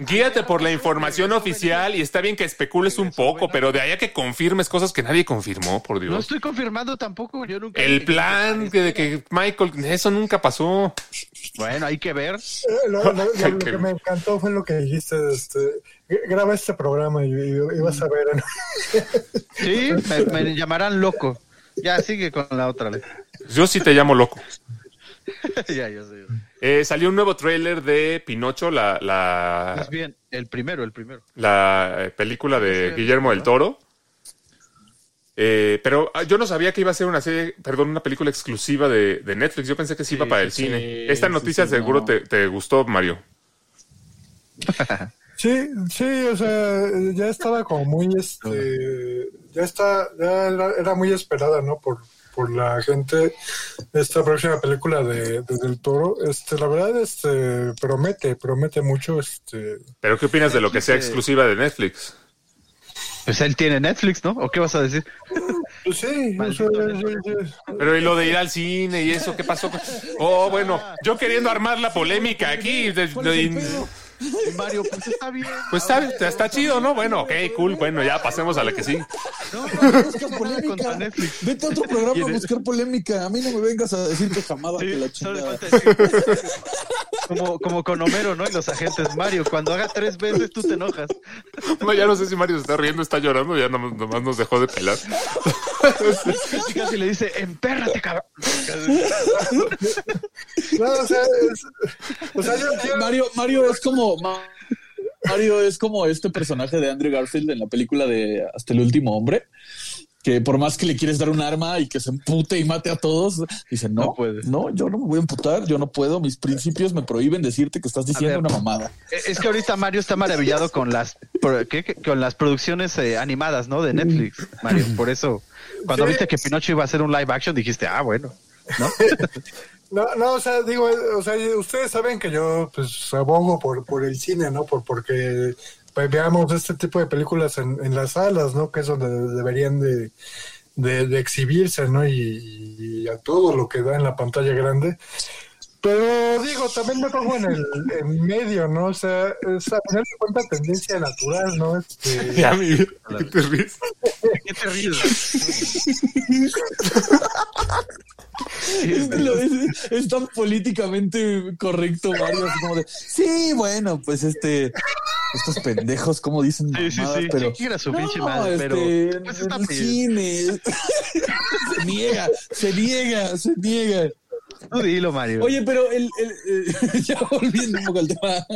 Guíate por la información oficial y está bien que especules un poco, pero de allá que confirmes cosas que nadie confirmó, por No Dios. estoy confirmando tampoco. Yo nunca El plan de que Michael, eso nunca pasó. Bueno, hay que ver. Eh, Lo, lo- lo- lo que me encantó fue lo que dijiste, este, graba este programa y, y- y vas a ver. ¿no? Sí, me, me llamarán loco. Ya, sigue con la otra. Yo sí te llamo loco. ya, yo sé. Eh, salió un nuevo tráiler de Pinocho, la, Más la, bien, el primero, el primero. la eh, película de Guillermo del Toro. Eh, pero ah, yo no sabía que iba a ser una serie, perdón, una película exclusiva de, de Netflix. Yo pensé que sí iba para el sí, cine. sí, Esta noticia sí, seguro no. te, te gustó, Mario. Sí, sí, o sea, ya estaba como muy, este, ya está, ya era, era muy esperada, ¿no? Por, por la gente esta próxima película de, de Del Toro. Este, la verdad, este, promete, promete mucho, este. ¿Pero qué opinas de lo que sea exclusiva de Netflix? Pues él tiene Netflix, ¿no? ¿O qué vas a decir? Pues sí, o sea, sí, sí. Pero y lo de ir al cine y eso, ¿qué pasó? Oh, bueno, yo queriendo armar la polémica aquí. de- ¿Cuál es el de- Mario, pues está bien. pues está, está chido, ¿no? Bueno, ok, cool. Bueno, ya pasemos a la que sí. No, Busca contra polémica. Netflix. Vete a otro programa a buscar polémica. A mí no me vengas a decir que jamada que la chingada. como, como con Homero, ¿no? Y los agentes Mario, cuando haga tres veces tú te enojas. No, ya no sé si Mario se está riendo, está llorando, ya nomás, nomás nos dejó de pelar. Y casi le dice, empérrate, cabrón. No, o sea, es- o sea, yo, yo- Mario, Mario es como Ma- Mario es como este personaje de Andrew Garfield en la película de Hasta el último hombre, que por más que le quieres dar un arma y que se empute y mate a todos, dice no, No puedes. no, yo no me voy a emputar, yo no puedo, mis principios me prohíben decirte que estás diciendo ver. una mamada. Eh, Es que ahorita Mario está maravillado con las con las producciones eh, animadas, ¿no? De Netflix, Mario. Por eso, cuando Sí. viste que Pinocho iba a hacer un live action, dijiste, ah, bueno. No, no, o sea, digo, eh, o sea, ustedes saben que yo, pues, abogo por, por el cine, ¿no? Por, porque pues, veamos este tipo de películas en, en las salas, ¿no? Que es donde deberían de, de, de exhibirse, ¿no? Y, y a todo lo que da en la pantalla grande. Pero digo, también me pongo en el en medio, ¿no? O sea, es a final de cuentas tendencia natural, ¿no? Este, Ya, mi- ¿qué te ríes? ¿Qué te ríes? Es, es- es tan políticamente correcto, Mario, así como de, sí, bueno, pues este, estos pendejos, como dicen Sí, sí, mamadas, sí. pero Chinga su no, pinche madre, este, pero, pues, está el cine se niega, se niega, se niega. Tú dilo, Mario. Oye, pero el, el- ya volviendo un poco al tema,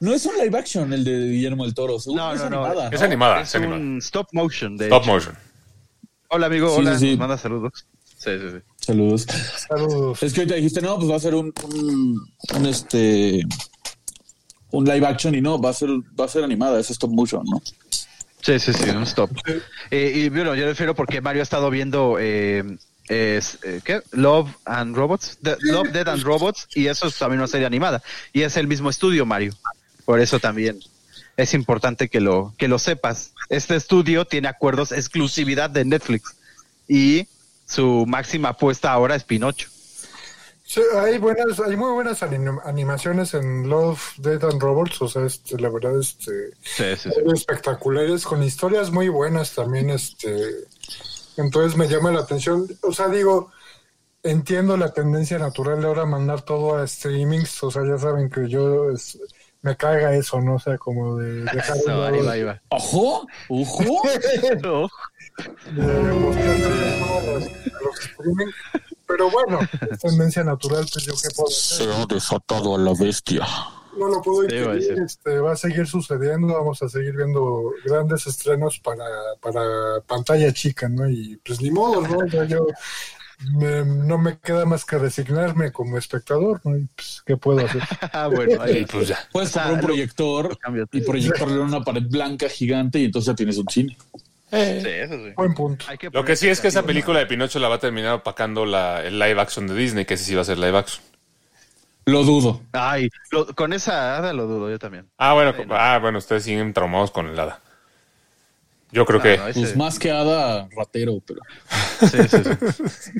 no es un live action el de Guillermo del Toro, seguro no, es no, no. animada, Es ¿no? animada, es es animada. un stop motion. De Stop hecho. motion. Hola, amigo. Sí, Hola, manda saludos. Sí, sí, sí. Saludos. saludos. Es que ahorita dijiste, no, pues va a ser un, un, un, este un live action y no, va a ser, va a ser animada, es stop motion, ¿no? Sí, sí, sí, un stop. Eh, y bueno, yo refiero porque Mario ha estado viendo eh, es, eh, ¿qué? Love and Robots, The- Love, Dead and Robots, y eso es también una serie animada. Y es el mismo estudio, Mario. Por eso también es importante que lo, que lo sepas. Este estudio tiene acuerdos exclusividad de Netflix y su máxima apuesta ahora es Pinocho. Sí, hay buenas, hay muy buenas anim- animaciones en Love, Dead and Robots, o sea, este, la verdad, este, Sí, espectaculares, con historias muy buenas también, este, entonces me llama la atención, o sea, digo, entiendo la tendencia natural de ahora mandar todo a streamings, o sea, ya saben que yo es- me caga eso, ¿no? O sea, como de dejar Eso, ahí va, ahí va. ¡Ojo! ¡Ojo! Los, los streaming. Pero bueno, es tendencia natural, pues yo qué puedo hacer. Se ha desatado a la bestia. No lo puedo Sí, va a impedir, este, va a seguir sucediendo, vamos a seguir viendo grandes estrenos para, para pantalla chica, ¿no? Y pues ni modo, ¿no? Yo me- no me queda más que resignarme como espectador, ¿no? Y, pues, ¿Qué puedo hacer? Ah, bueno, ahí pues ya. Puedes O sea, comprar un lo- proyector cambio. y proyectarle en una pared blanca gigante y entonces ya tienes un cine. Sí, eso sí. Buen punto. Hay que Lo que sí es que esa película de Pinocho la va a terminar opacando la, el live action de Disney, que ese sí va a ser live action. Lo dudo. Ay, lo- con esa hada lo dudo yo también. Ah, bueno, Sí, no. ah, bueno, ustedes siguen traumados con el hada. Yo creo Ah, que no, ese- Pues más que hada, ratero, pero. Sí, sí, sí.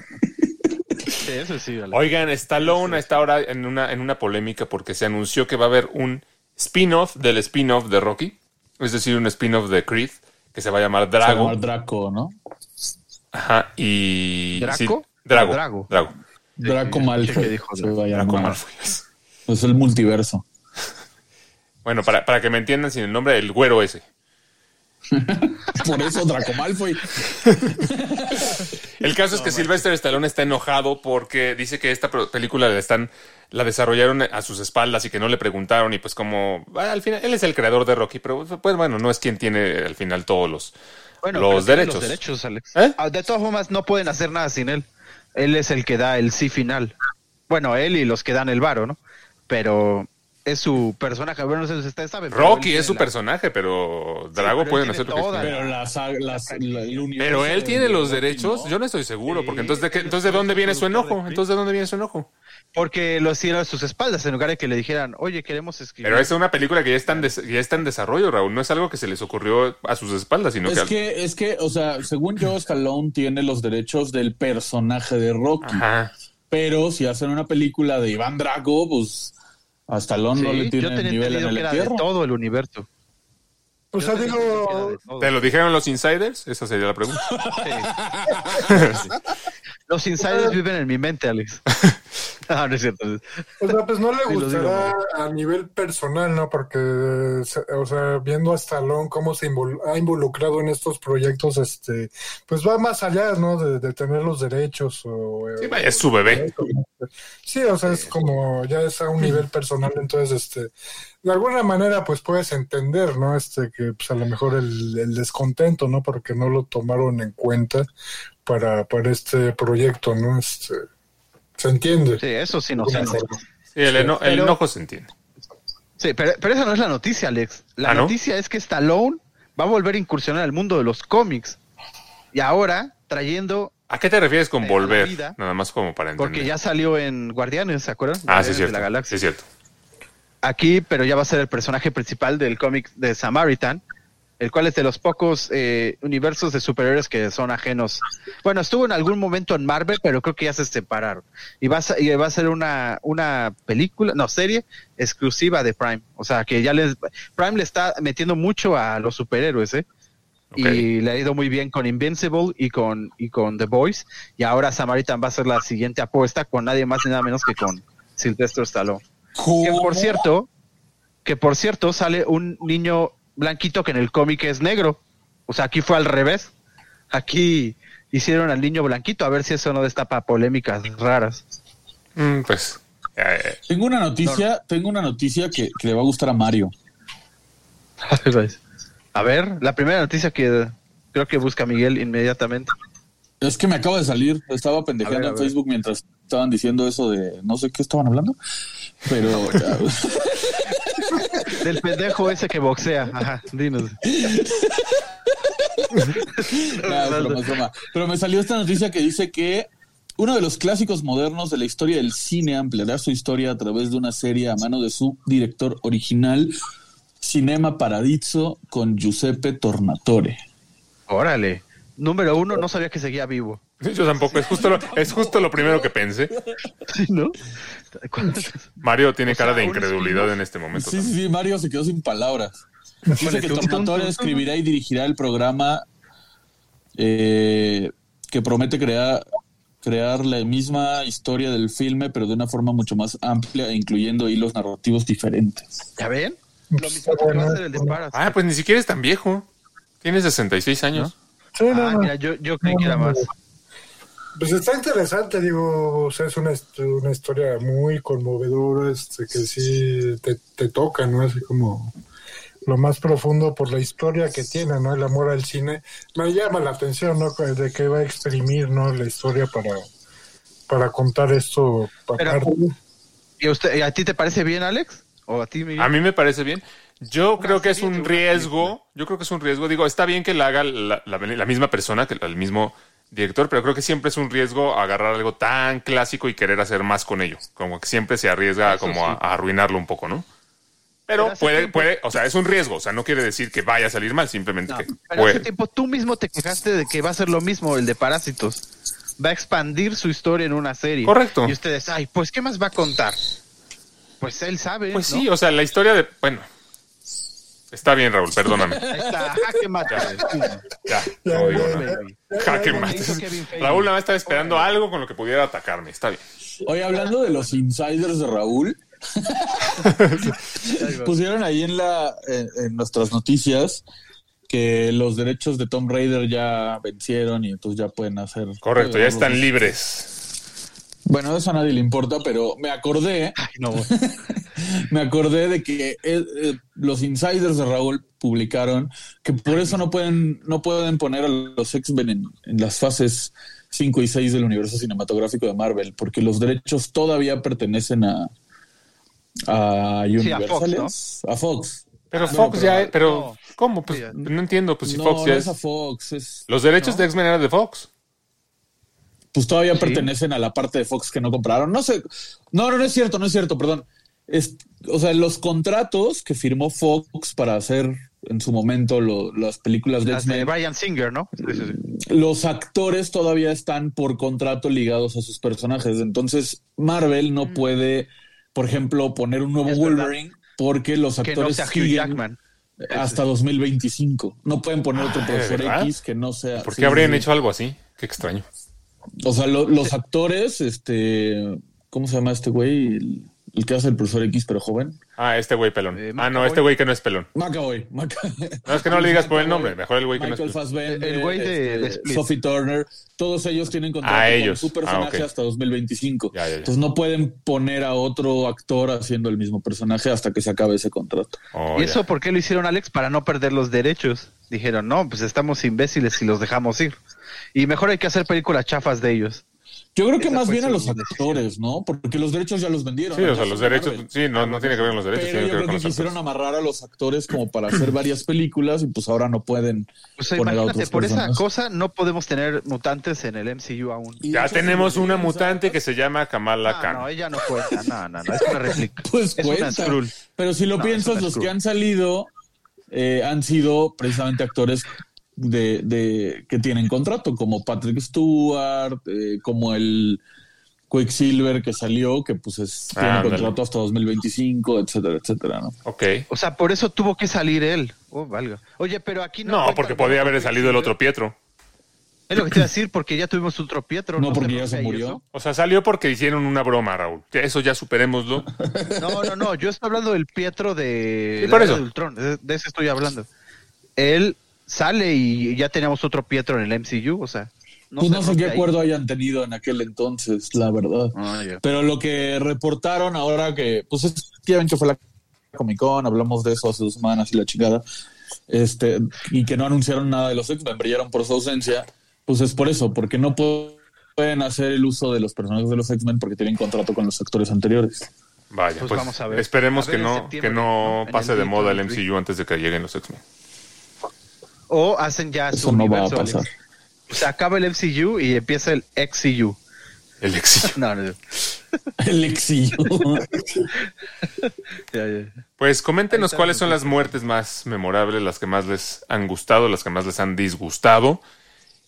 Sí, eso sí. Alex. Oigan, Stallone está ahora en una, en una polémica porque se anunció que va a haber un spin-off del spin-off de Rocky, es decir, un spin-off de Creed, que se va a llamar Se va a Drago. llamar Draco, ¿no? Ajá, y... ¿Draco? sí, Drago. Drago. Drago. Draco Malfoy. ¿qué dijo? se va a Draco. Malfoy. Es el multiverso. Bueno, para, para que me entiendan sin el nombre, el güero ese. Por eso Draco Malfoy. El caso es que Sylvester Stallone está enojado porque dice que esta película la están la desarrollaron a sus espaldas y que no le preguntaron y pues como ah, al final él es el creador de Rocky, pero pues bueno, no es quien tiene al final todos los Bueno, derechos. Los derechos, Alex. ¿Eh? Ah, De todas formas, no pueden hacer nada sin él. Él es el que da el sí final. Bueno, él y los que dan el varo, ¿no? Pero es su personaje. Bueno, no sé si ustedes saben. pero Rocky es su la- personaje, pero Drago pero él pueden tiene hacer lo que. Pero las, las, la- el universo Pero él tiene los derechos, ¿no? yo no estoy seguro, Sí, porque entonces de qué, entonces de dónde viene su enojo, entonces de dónde viene su enojo. Porque lo hicieron a sus espaldas en lugar de que le dijeran, oye, queremos escribir. Pero es una película que ya está en, des- ya está en desarrollo, Raúl, no es algo que se les ocurrió a sus espaldas, sino Es que, que, es que, o sea, según yo, Stallone tiene los derechos del personaje de Rocky. Ajá. Pero si hacen una película de Iván Drago, pues a Stallone Sí, no le yo tiene tenía nivel en el que era de todo el universo. O sea, Yo digo. ¿Te lo dijeron los insiders? Esa sería la pregunta. Sí. Los insiders viven en mi mente, Alex. No, no es cierto. o sea, pues no le Sí, gustará a nivel personal, ¿no? Porque, o sea, viendo a Stallone cómo se invol- ha involucrado en estos proyectos, este, pues va más allá, ¿no? De, de tener los derechos o... Sí, vaya, es su bebé. Sí, o sea, es como ya es a un nivel personal, entonces, este, de alguna manera, pues puedes entender, ¿no? Este, que pues a lo mejor el, el descontento, ¿no? Porque no lo tomaron en cuenta para, para este proyecto, ¿no? Este, se entiende. Sí, eso sí no sé. Sí, el, eno- el Pero- enojo se entiende. Sí, pero, pero esa no es la noticia, Alex. La ¿Ah, no? noticia es que Stallone va a volver a incursionar al mundo de los cómics. Y ahora trayendo, ¿A qué te refieres con Eh, volver? vida. Nada más como para entender. porque ya salió en Guardianes, ¿se acuerdan? Ah, sí, Guardianes es cierto. De la Sí, Galaxia. es cierto. Aquí, pero ya va a ser el personaje principal del cómic de Samaritan, el cual es de los pocos eh, universos de superhéroes que son ajenos. Bueno, estuvo en algún momento en Marvel, pero creo que ya se separaron. Y va a, ser- y va a ser una, una película, no, serie exclusiva de Prime. O sea, que ya les... Prime le está metiendo mucho a los superhéroes, ¿eh? Y le ha ido muy bien con Invincible y con, y con The Boys. Y ahora Samaritan va a ser la siguiente apuesta con nadie más ni nada menos que con Sylvester Stallone. Que por cierto, que por cierto sale un niño blanquito que en el cómic es negro. O sea, aquí fue al revés. Aquí hicieron al niño blanquito, a ver si eso no destapa polémicas raras. Mm, pues. eh, Tengo una noticia, tengo una noticia que, que le va a gustar a Mario. A ver, la primera noticia que creo que busca Miguel inmediatamente. Es que me acaba de salir, estaba pendejeando ver, en. Facebook mientras estaban diciendo eso de no sé qué estaban hablando, pero Del pendejo ese que boxea. Ajá, dinos. Nah, es broma, es broma. Pero me salió esta noticia que dice que uno de los clásicos modernos de la historia del cine ampliará su historia a través de una serie a mano de su director original, Cinema Paradiso, con Giuseppe Tornatore. Órale. Número uno, no sabía que seguía vivo. Yo tampoco. Es justo, lo, es justo lo primero que pensé. Sí, ¿no? Mario tiene O sea, cara de incredulidad en este momento. Sí, también. sí, sí, Mario se quedó sin palabras. Dice que Tornatore tum, escribirá y dirigirá el programa eh, que promete crear, crear la misma historia del filme, pero de una forma mucho más amplia incluyendo hilos narrativos diferentes. ¿Ya ven? Lo mismo que va a hacer el de Paras. Ah, pues ni siquiera es tan viejo. Tiene 66 años. Sí, no, Ah, no. mira, yo, yo creí que era más. Pues está interesante, digo, o sea, es una, una historia muy conmovedora, este, que sí te, te toca, ¿no? Así como lo más profundo por la historia que tiene, ¿no? El amor al cine. Me llama la atención, ¿no? De que va a exprimir, ¿no? La historia para, para contar esto Pero- aparte. ¿Y a, usted, y a ti te parece bien, Alex? ¿O a ti, Miguel? A mí me parece bien. Yo creo que es un riesgo. Yo creo que es un riesgo. Digo, está bien que la haga la, la- la misma persona, que el mismo director, pero creo que siempre es un riesgo agarrar algo tan clásico y querer hacer más con ello. Como que siempre se arriesga Eso como a, sí. a arruinarlo un poco, ¿no? Pero puede, tiempo- puede, o sea, es un riesgo. O sea, no quiere decir que vaya a salir mal, simplemente No, que pero puede. hace tiempo tú mismo te quejaste de que va a ser lo mismo el de Parásitos. Va a expandir su historia en una serie. Correcto. Y ustedes, ay, pues, ¿qué más va a contar? Pues él sabe. Pues ¿no? sí, o sea, la historia de. Bueno. Está bien, Raúl, perdóname. Ahí está, jaque mate. Ya, Ya, no digo nada. Jaque mate. Raúl nada más estaba esperando algo con lo que pudiera atacarme. Está bien. Oye, hablando de los insiders de Raúl, pusieron ahí en la en, en nuestras noticias que los derechos de Tom Raider ya vencieron y entonces ya pueden hacer. Correcto, ya están libres. Bueno, eso a nadie le importa, pero me acordé, Ay, no, me acordé de que eh, eh, los insiders de Raúl publicaron que por eso no pueden, no pueden poner a los X-Men en, en las fases 5 y 6 del universo cinematográfico de Marvel, porque los derechos todavía pertenecen a, a Sí, a Fox, a Fox. Pero No, Fox pero- ya, pero no. ¿cómo? Pues no entiendo, pues si no, Fox ya no es... es a Fox, es, Los derechos no. de X-Men eran de Fox. Pues todavía Sí. pertenecen a la parte de Fox que no compraron. No sé, no, no, no es cierto, no es cierto, perdón. Es, o sea, los contratos que firmó Fox para hacer en su momento lo- las películas de Las de Brian Singer, ¿no? Sí, sí, sí. los actores todavía están por contrato ligados a sus personajes. Entonces, Marvel no puede, por ejemplo, poner un nuevo Mm. Verdad. Wolverine porque los Que no actores sea Hugh siguen Jackman. hasta 2025. No pueden poner otro Ah, profesor ¿verdad? X que no sea. ¿Por sí, qué habrían sí. hecho algo así? Qué extraño. O sea, lo- los actores, este, ¿cómo se llama este güey? El, el que hace el profesor X, pero joven. Ah, este güey pelón. Eh, ah, no, este güey que no es pelón. McAvoy. Maca- No, es que no le digas por el nombre. Mejor el güey que no es Michael pelón. Fassbender, El güey de- este, de. Sophie Turner, todos ellos tienen contrato Ah, con ellos. su personaje Ah, hasta 2025. Ya, ya, ya. Entonces no pueden poner a otro actor haciendo el mismo personaje hasta que se acabe ese contrato. Oh, ¿Y ya. eso por qué lo hicieron, Alex? Para no perder los derechos. Dijeron, no, pues estamos imbéciles si los dejamos ir. Y mejor hay que hacer películas chafas de ellos. Yo creo que Esa más bien a los actores, ¿no? Porque los derechos ya los vendieron. Sí, o sea, los derechos... Marvel. Sí, no, no tiene que ver con los derechos, Pero tiene yo que ver creo con que quisieron actores. amarrar a los actores como para hacer varias películas y pues ahora no pueden O sea, poner imagínate, por esa cosa no podemos tener mutantes en el MCU aún. Y Ya hecho, tenemos una mutante que se llama Kamala Khan. no, ella no cuenta. No, no, no, es una réplica. Pues es una cuenta. Skrull. Pero si lo No, piensas, una los que han salido eh, han sido precisamente actores de, de que tienen contrato, como Patrick Stewart, eh, como el Quicksilver que salió, que pues es, tiene Ándale. contrato hasta 2025, etcétera, etcétera, ¿no? Ok. O sea, por eso tuvo que salir él. Oh, valga. Oye, pero aquí no. No, porque podía haber salido el otro. Pietro. Es lo que te iba a decir, porque ya tuvimos otro Pietro. No, porque se ya se murió. eso? O sea, salió porque hicieron una broma, Raúl. Eso ya superémoslo. No, no, no. Yo estoy hablando del Pietro de. Sí, por eso. de Ultron. De, de ese estoy hablando. Él sale y ya teníamos otro Pietro en el MCU. O sea. pues se no sé rompe qué ahí. acuerdo hayan tenido en aquel entonces, la verdad. Ah. Pero lo que reportaron ahora que, pues es, ya ven que fue la Comic Con, hablamos de eso hace dos semanas y la chingada, este, y que no anunciaron nada de los X-Men, brillaron por su ausencia, pues es por eso, porque no pu- pueden hacer el uso de los personajes de los X-Men porque tienen contrato con los actores anteriores. Vaya, Pues pues, vamos a ver. esperemos A ver que no, que ¿no? pase de D23. moda el MCU antes de que lleguen los X-Men. O hacen ya su Eso no va a universo. pasar. O sea, acaba el MCU y empieza el XCU. El MCU. No, no. El. Ya, ya. Pues coméntenos cuáles son las muertes más memorables, las que más les han gustado, las que más les han disgustado.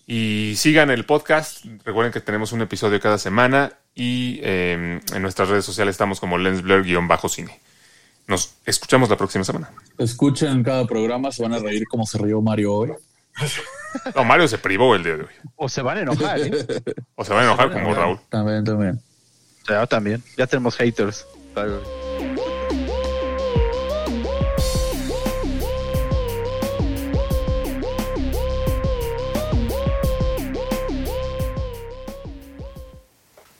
Y sigan el podcast. Recuerden que tenemos un episodio cada semana y eh, en nuestras redes sociales estamos como lensblur-cine. Nos escuchamos la próxima semana. Escuchen cada programa, se van a reír como se rió Mario hoy. No, Mario se privó el día de hoy. O se van a enojar, ¿eh? O se va a enojar como Raúl. También, también. O sea, también. Ya tenemos haters. Bye, bye.